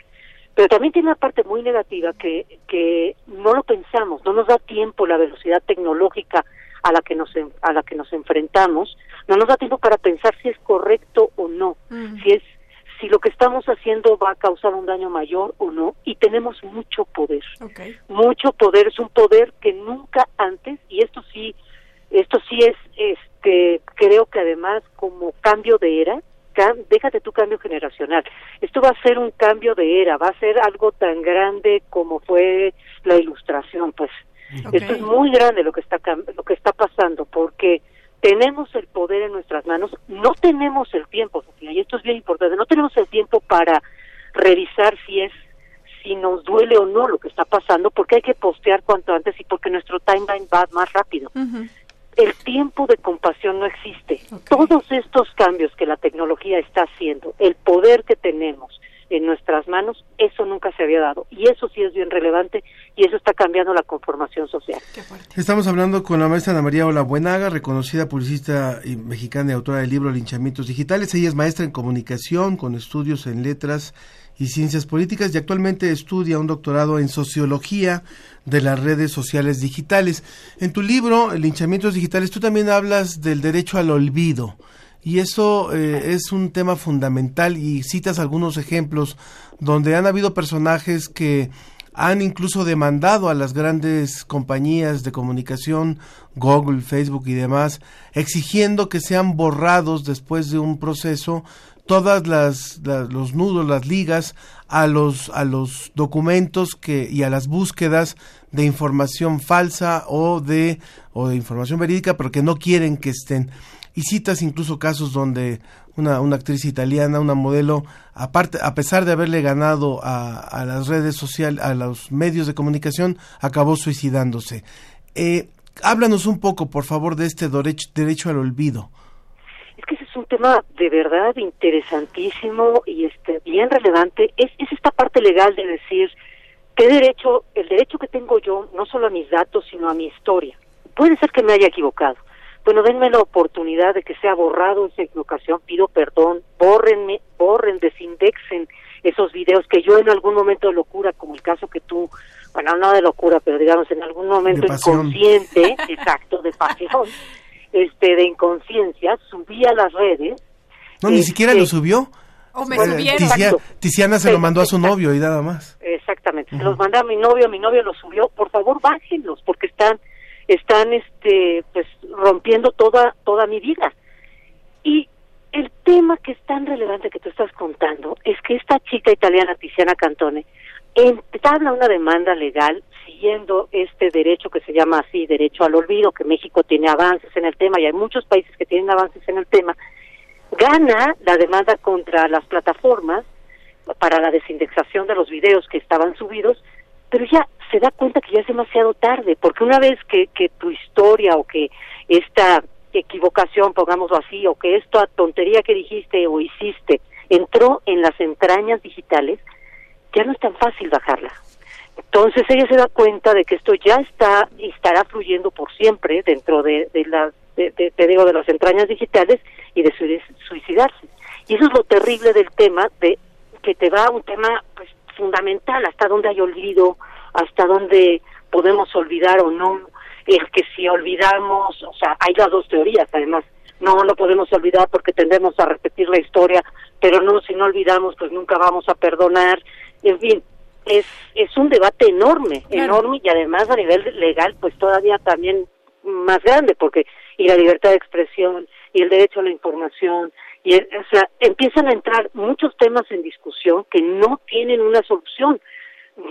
pero también tiene una parte muy negativa que, que no lo pensamos, no nos da tiempo la velocidad tecnológica a la que nos a la que nos enfrentamos, no nos da tiempo para pensar si es correcto o no, si es si lo que estamos haciendo va a causar un daño mayor o no y tenemos mucho poder. Mucho poder es un poder que nunca antes y esto sí esto sí es este creo que además como cambio de era déjate tu cambio generacional. Esto va a ser un cambio de era va a ser algo tan grande como fue la ilustración pues. Esto es muy grande lo que está lo que está pasando porque tenemos el poder en nuestras manos, no tenemos el tiempo, Sofía, y esto es bien importante, no tenemos el tiempo para revisar si es si nos duele o no lo que está pasando, porque hay que postear cuanto antes y porque nuestro timeline va más rápido. El tiempo de compasión no existe. Todos estos cambios que la tecnología está haciendo, el poder que tenemos en nuestras manos, eso nunca se había dado. Y eso sí es bien relevante y eso está cambiando la conformación social. Estamos hablando con la maestra Ana María Ola Buenaga, reconocida publicista y mexicana y autora del libro Linchamientos Digitales. Ella es maestra en comunicación con estudios en letras y ciencias políticas y actualmente estudia un doctorado en sociología de las redes sociales digitales. En tu libro, Linchamientos Digitales, tú también hablas del derecho al olvido. Y eso eh, es un tema fundamental y citas algunos ejemplos donde han habido personajes que han incluso demandado a las grandes compañías de comunicación, Google, Facebook y demás, exigiendo que sean borrados después de un proceso todas las, los nudos, las ligas a los a los documentos que y a las búsquedas de información falsa o de o de información verídica, pero que no quieren que estén. Y citas incluso casos donde una, una actriz italiana, una modelo, aparte, a pesar de haberle ganado a, a las redes sociales, a los medios de comunicación, acabó suicidándose. Eh, háblanos un poco, por favor, de este derecho, derecho al olvido. Es que ese es un tema de verdad interesantísimo y este bien relevante. Es, es esta parte legal de decir qué derecho, el derecho que tengo yo, no solo a mis datos, sino a mi historia. Puede ser que me haya equivocado. Bueno, denme la oportunidad de que sea borrado esa equivocación, pido perdón, bórrenme, borren, desindexen esos videos que yo en algún momento de locura, como el caso que tú, bueno, no de locura, pero digamos en algún momento inconsciente, exacto, de pasión, este, de inconsciencia, subí a las redes. No, ni Este, siquiera lo subió. O me Bueno, subieron. Exacto. Tiziana se lo mandó a su novio y nada más. Exactamente. Se los mandé a mi novio, mi novio los subió. Por favor, bájenlos, porque están, están, este, pues, rompiendo toda, toda mi vida. Y el tema que es tan relevante que tú estás contando es que esta chica italiana, Tiziana Cantone, entabla una demanda legal siguiendo este derecho que se llama así, derecho al olvido, que México tiene avances en el tema y hay muchos países que tienen avances en el tema, gana la demanda contra las plataformas para la desindexación de los videos que estaban subidos, pero ya se da cuenta que ya es demasiado tarde, porque una vez que, que tu historia o que esta equivocación, pongámoslo así, o que esta tontería que dijiste o hiciste entró en las entrañas digitales, ya no es tan fácil bajarla. Entonces ella se da cuenta de que esto ya está y estará fluyendo por siempre dentro de, de las, de, te digo, de las entrañas digitales y de sui- suicidarse. Y eso es lo terrible del tema, de que te va a un tema pues fundamental, hasta dónde hay olvido, hasta dónde podemos olvidar o no, el que si olvidamos, o sea, hay las dos teorías además, no lo podemos olvidar porque tendemos a repetir la historia, pero no, si no olvidamos, pues nunca vamos a perdonar, en fin, es, es un debate enorme, Claro. enorme y además a nivel legal, pues todavía también más grande, porque y la libertad de expresión y el derecho a la información, y el- o sea, empiezan a entrar muchos temas en discusión que no tienen una solución,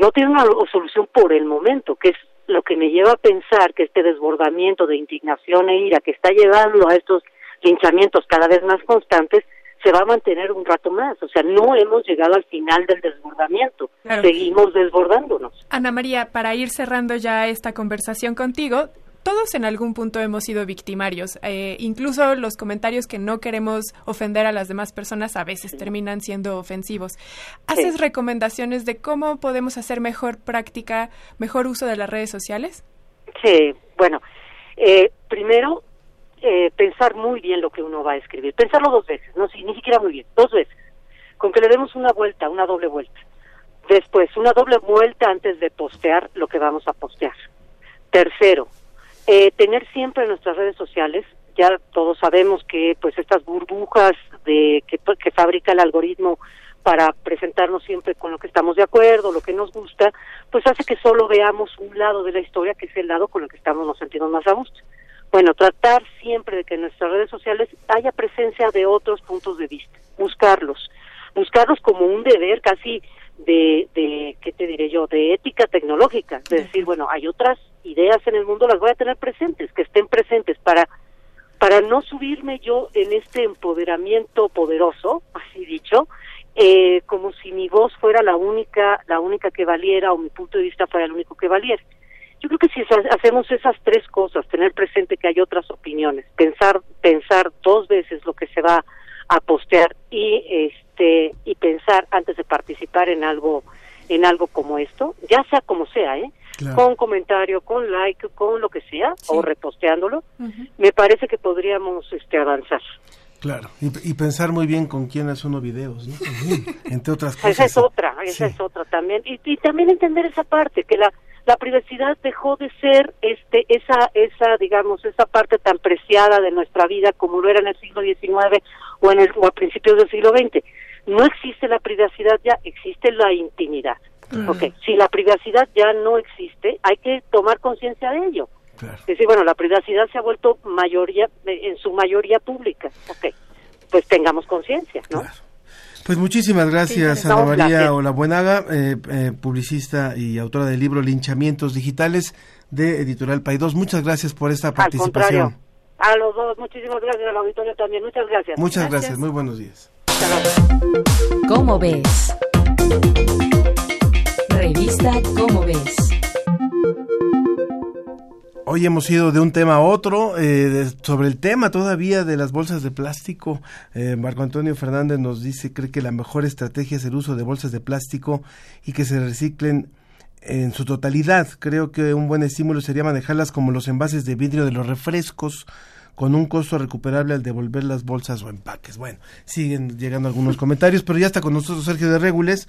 no tienen una solución por el momento, que es lo que me lleva a pensar que este desbordamiento de indignación e ira que está llevando a estos linchamientos cada vez más constantes se va a mantener un rato más. O sea, no hemos llegado al final del desbordamiento. Claro. Seguimos desbordándonos. Ana María, para ir cerrando ya esta conversación contigo, todos en algún punto hemos sido victimarios. Eh, incluso los comentarios que no queremos ofender a las demás personas a veces terminan siendo ofensivos. ¿Haces Sí. recomendaciones de cómo podemos hacer mejor práctica, mejor uso de las redes sociales? Sí, bueno, eh, primero eh, pensar muy bien lo que uno va a escribir, pensarlo dos veces, no sí, ni siquiera muy bien, dos veces, con que le demos una vuelta, una doble vuelta. Después, una doble vuelta antes de postear lo que vamos a postear. Tercero, eh, tener siempre nuestras redes sociales, ya todos sabemos que pues estas burbujas de que, que fabrica el algoritmo para presentarnos siempre con lo que estamos de acuerdo, lo que nos gusta, pues hace que solo veamos un lado de la historia, que es el lado con el que estamos nos sentimos más a gusto. Bueno, tratar siempre de que en nuestras redes sociales haya presencia de otros puntos de vista, buscarlos, buscarlos como un deber casi de, de ¿qué te diré yo?, de ética tecnológica, de decir, bueno, hay otras ideas en el mundo, las voy a tener presentes, que estén presentes para para no subirme yo en este empoderamiento poderoso, así dicho, eh, como si mi voz fuera la única, la única que valiera o mi punto de vista fuera el único que valiera. Yo creo que si ha- hacemos esas tres cosas, tener presente que hay otras opiniones, pensar, pensar dos veces lo que se va a postear y este y pensar antes de participar en algo en algo como esto, ya sea como sea, ¿eh? Claro. Con comentario, con like, con lo que sea, o reposteándolo, me parece que podríamos este avanzar. Claro, y, y pensar muy bien con quién hace uno videos, ¿no? Entre otras cosas. Esa es otra, esa Sí. es otra también. Y, y también entender esa parte, que la, la privacidad dejó de ser este esa, esa digamos, esa parte tan preciada de nuestra vida como lo era en el siglo XIX o, en el, o a principios del siglo XX. No existe la privacidad ya, existe la intimidad. Claro. Ok, si la privacidad ya no existe, hay que tomar conciencia de ello. Es decir, bueno, la privacidad se ha vuelto mayoría, en su mayoría pública. Ok, pues tengamos conciencia, ¿no? Pues muchísimas gracias, Sí, Ana María gracias. Olabuenaga, eh, eh, publicista y autora del libro Linchamientos Digitales de Editorial Paidós. Muchas gracias por esta Al participación. contrario. A los dos, muchísimas gracias al auditorio también. Muchas gracias. Muchas gracias. muy buenos días. ¿Cómo ves? Revista ¿Cómo ves? Hoy hemos ido de un tema a otro, eh, de- sobre el tema todavía de las bolsas de plástico. Eh, Marco Antonio Fernández nos dice, cree que la mejor estrategia es el uso de bolsas de plástico y que se reciclen en su totalidad. Creo que un buen estímulo sería manejarlas como los envases de vidrio de los refrescos, con un costo recuperable al devolver las bolsas o empaques. Bueno, siguen llegando algunos comentarios, pero ya está con nosotros Sergio de Regules,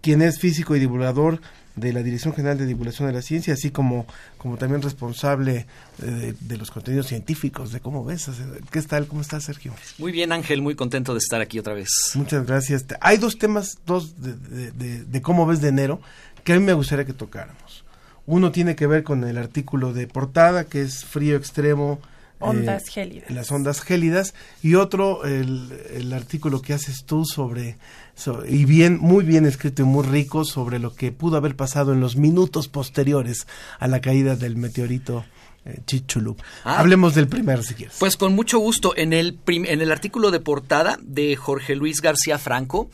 quien es físico y divulgador de la Dirección General de Divulgación de la Ciencia, así como, como también responsable eh, de, de los contenidos científicos, de cómo ves. ¿Qué tal? ¿Cómo estás, Sergio? Muy bien, Ángel, muy contento de estar aquí otra vez. Muchas gracias. Hay dos temas, dos de, de- de- de cómo ves de enero, que a mí me gustaría que tocáramos. Uno tiene que ver con el artículo de portada, que es frío extremo. Ondas eh, gélidas. Las ondas gélidas. Y otro, el, el artículo que haces tú sobre, so- y bien, muy bien escrito y muy rico, sobre lo que pudo haber pasado en los minutos posteriores a la caída del meteorito eh, Chicxulub. Ah. Hablemos del primero, si quieres. Pues con mucho gusto. En el, en el artículo de portada de Jorge Luis García Franco,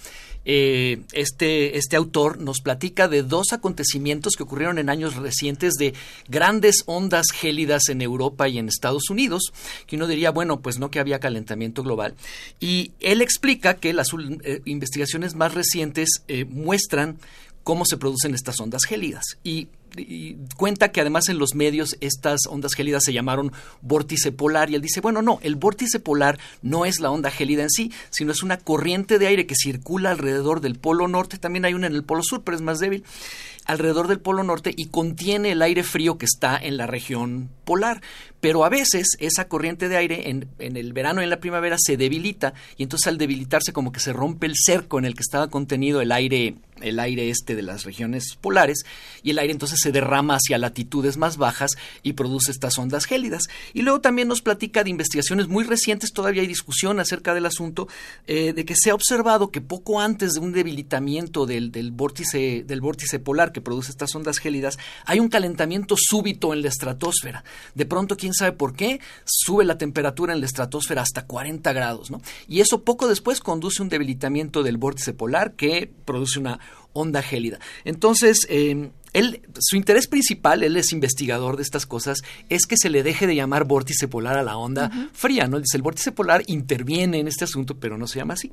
eh, este, este autor nos platica de dos acontecimientos que ocurrieron en años recientes de grandes ondas gélidas en Europa y en Estados Unidos, que uno diría, bueno, pues no que había calentamiento global. Y él explica que las eh, investigaciones más recientes eh, muestran cómo se producen estas ondas gélidas. Y, y cuenta que además en los medios estas ondas gélidas se llamaron vórtice polar y él dice, bueno, no, el vórtice polar no es la onda gélida en sí, sino es una corriente de aire que circula alrededor del polo norte, también hay una en el polo sur, pero es más débil, alrededor del polo norte y contiene el aire frío que está en la región polar. Pero a veces esa corriente de aire en, en el verano y en la primavera se debilita y entonces al debilitarse como que se rompe el cerco en el que estaba contenido el aire el aire este de las regiones polares y el aire entonces se derrama hacia latitudes más bajas y produce estas ondas gélidas. Y luego también nos platica de investigaciones muy recientes, todavía hay discusión acerca del asunto, eh, de que se ha observado que poco antes de un debilitamiento del, del, vórtice, del vórtice polar que produce estas ondas gélidas, hay un calentamiento súbito en la estratosfera. De pronto, quién sabe por qué, sube la temperatura en la estratosfera hasta 40 grados, ¿no? Y eso poco después conduce a un debilitamiento del vórtice polar que produce una onda gélida. Entonces, eh, él, su interés principal, él es investigador de estas cosas, es que se le deje de llamar vórtice polar a la onda fría, ¿no? Él dice, el vórtice polar interviene en este asunto, pero no se llama así.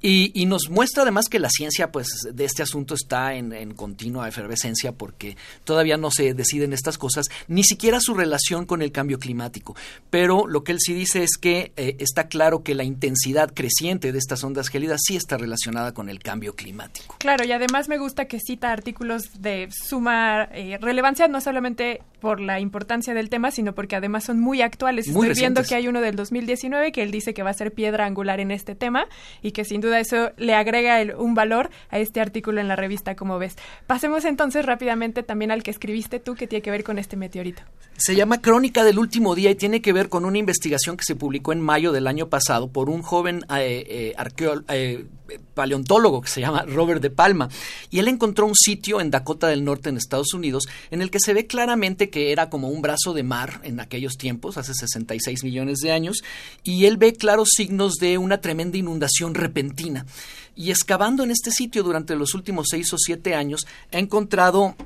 Y, y nos muestra además que la ciencia, pues, de este asunto está en, en continua efervescencia porque todavía no se deciden estas cosas, ni siquiera su relación con el cambio climático. Pero lo que él sí dice es que eh, está claro que la intensidad creciente de estas ondas gélidas sí está relacionada con el cambio climático. Claro, y además me gusta que cita artículos de suma eh, relevancia, no solamente por la importancia del tema, sino porque además son muy actuales. Muy Estoy viendo que hay uno del 2019 que él dice que va a ser piedra angular en este tema y que sin duda eso le agrega el- un valor a este artículo en la revista, como ves. Pasemos entonces rápidamente también al que escribiste tú, que tiene que ver con este meteorito. Se llama Crónica del Último Día y tiene que ver con una investigación que se publicó en mayo del año pasado por un joven eh, eh, eh, paleontólogo que se llama Robert de Palma. Y él encontró un sitio en Dakota del Norte, en Estados Unidos, en el que se ve claramente que era como un brazo de mar en aquellos tiempos, hace 66 millones de años, y él ve claros signos de una tremenda inundación repentina. Y excavando en este sitio durante los últimos seis o siete años, ha encontrado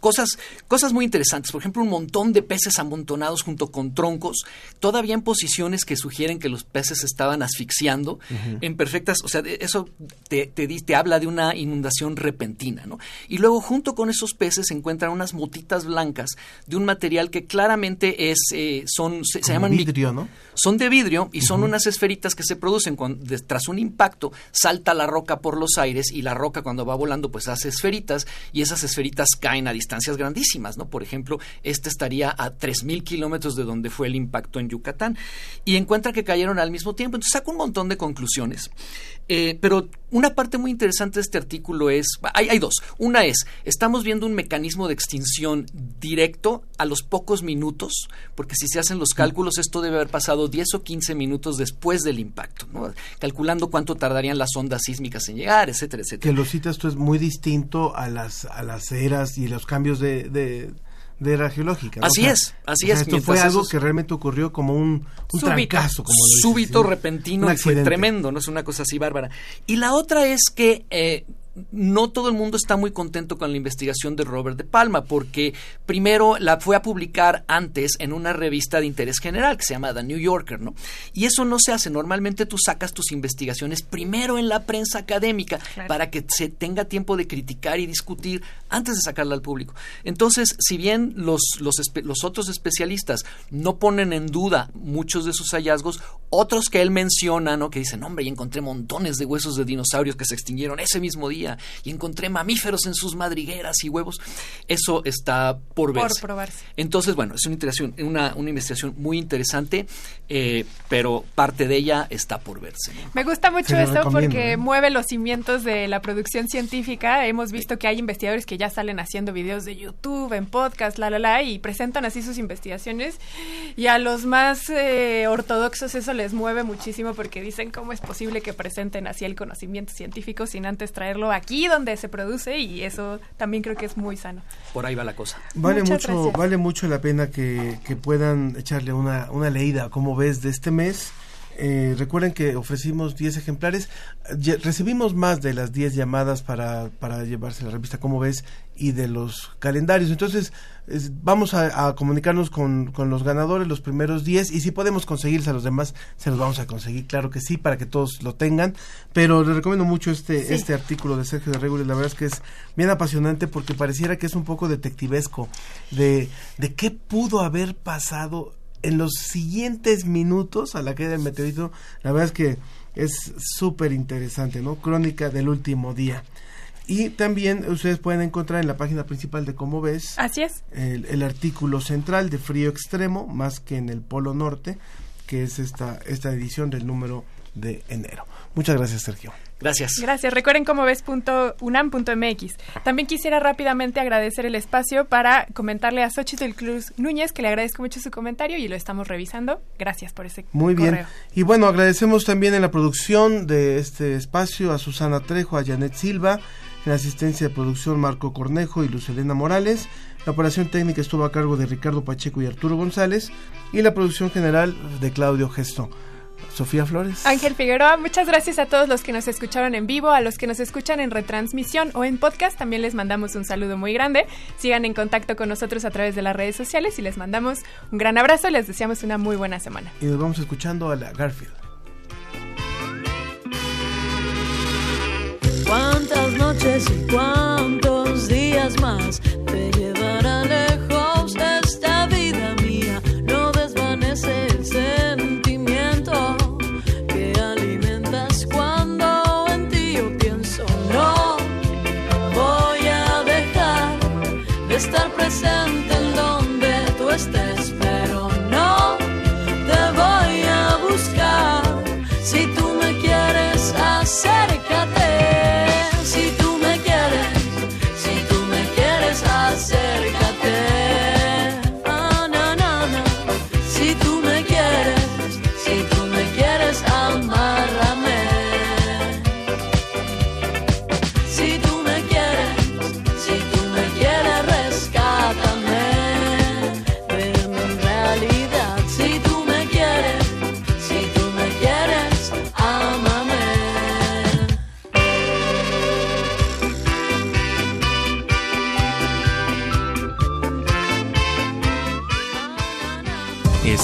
cosas, cosas muy interesantes. Por ejemplo, un montón de peces amontonados junto con troncos, todavía en posiciones que sugieren que los peces estaban asfixiando, en perfectas, o sea, eso te, te, habla de una inundación repentina, ¿no? Y luego, junto con esos peces, se encuentran unas motitas blancas de un material que claramente es, eh, son, se, llaman vidrio, ¿no? son de vidrio y son unas esferitas que se producen cuando de- tras un impacto salta la roca por los aires y la roca cuando va volando pues hace esferitas y esas esferitas caen a distancias grandísimas, ¿no? Por ejemplo, este estaría a 3.000 kilómetros de donde fue el impacto en Yucatán y encuentra que cayeron al mismo tiempo. Entonces saca un montón de conclusiones. Eh, pero una parte muy interesante de este artículo es, hay, hay dos. Una es, estamos viendo un mecanismo de extinción directo a los pocos minutos, porque si se hacen los cálculos, esto debe haber pasado 10 o 15 minutos después del impacto, ¿no? calculando cuánto tardarían las ondas sísmicas en llegar, etcétera, etcétera. que lo citas tú es muy distinto a las a las eras y los cambios de, de, de era geológica. ¿no? Así es, así o sea, es, Esto fue algo que realmente ocurrió como un, un súbito, trancazo, como lo dices, súbito, ¿sí? repentino, Un y fue tremendo, no es una cosa así bárbara. Y la otra es que eh, no todo el mundo está muy contento con la investigación de Robert de Palma, porque primero la fue a publicar antes en una revista de interés general que se llama The New Yorker, ¿no? Y eso no se hace. Normalmente tú sacas tus investigaciones primero en la prensa académica Claro. para que se tenga tiempo de criticar y discutir antes de sacarla al público. Entonces, si bien los, los, los otros especialistas no ponen en duda muchos de sus hallazgos, otros que él menciona, ¿no? que dicen, hombre, y encontré montones de huesos de dinosaurios que se extinguieron ese mismo día, y encontré mamíferos en sus madrigueras y huevos, eso está por Por verse. probarse. Entonces, bueno, es una, interacción, una, una investigación muy interesante, eh, pero parte de ella está por verse. ¿no? Me gusta mucho eso recomiendo, porque ¿eh? mueve los cimientos de la producción científica. Hemos visto que hay investigadores que ya salen haciendo videos de YouTube, en podcast, la, la, la, y presentan así sus investigaciones. Y a los más eh, ortodoxos eso les mueve muchísimo porque dicen cómo es posible que presenten así el conocimiento científico sin antes traerlo aquí donde se produce y eso también creo que es muy sano. Por ahí va la cosa. Vale Muchas mucho, gracias. vale mucho la pena que, que puedan echarle una, una leída, como ves, de este mes. Eh, recuerden que ofrecimos 10 ejemplares. Recibimos más de las 10 llamadas para, para llevarse la revista, como ves, y de los calendarios. Entonces, es- vamos a, a comunicarnos con, con los ganadores, los primeros 10, y si podemos conseguirse a los demás, se los vamos a conseguir, claro que sí, para que todos lo tengan. Pero les recomiendo mucho este, Sí. este artículo de Sergio de Regules, la verdad es que es bien apasionante porque pareciera que es un poco detectivesco de, de qué pudo haber pasado en los siguientes minutos a la caída del meteorito. La verdad es que es súper interesante, ¿no? Crónica del último día. Y también ustedes pueden encontrar en la página principal de Cómo ves Así es. el, el artículo central de Frío Extremo, más que en el Polo Norte, que es esta, esta edición del número de enero. Muchas gracias, Sergio. Gracias. Gracias. Recuerden cómo ves punto unam.mx. También quisiera rápidamente agradecer el espacio para comentarle a Xochitl Cruz Núñez que le agradezco mucho su comentario y lo estamos revisando. Gracias por ese Muy bien. Y bueno, agradecemos también en la producción de este espacio a Susana Trejo, a Janet Silva, en la asistencia de producción Marco Cornejo y Lucelena Morales. La operación técnica estuvo a cargo de Ricardo Pacheco y Arturo González. Y la producción general de Claudio Gesto. Sofía Flores. Ángel Figueroa, muchas gracias a todos los que nos escucharon en vivo, a los que nos escuchan en retransmisión o en podcast, también les mandamos un saludo muy grande. Sigan en contacto con nosotros a través de las redes sociales y les mandamos un gran abrazo y les deseamos una muy buena semana. Y nos vamos escuchando a la Garfield. ¿Cuántas noches y cuántos días más te llevará lejos esta vida mía? No desvanece el sentimiento que alimentas cuando en ti yo pienso. No voy a dejar de estar presente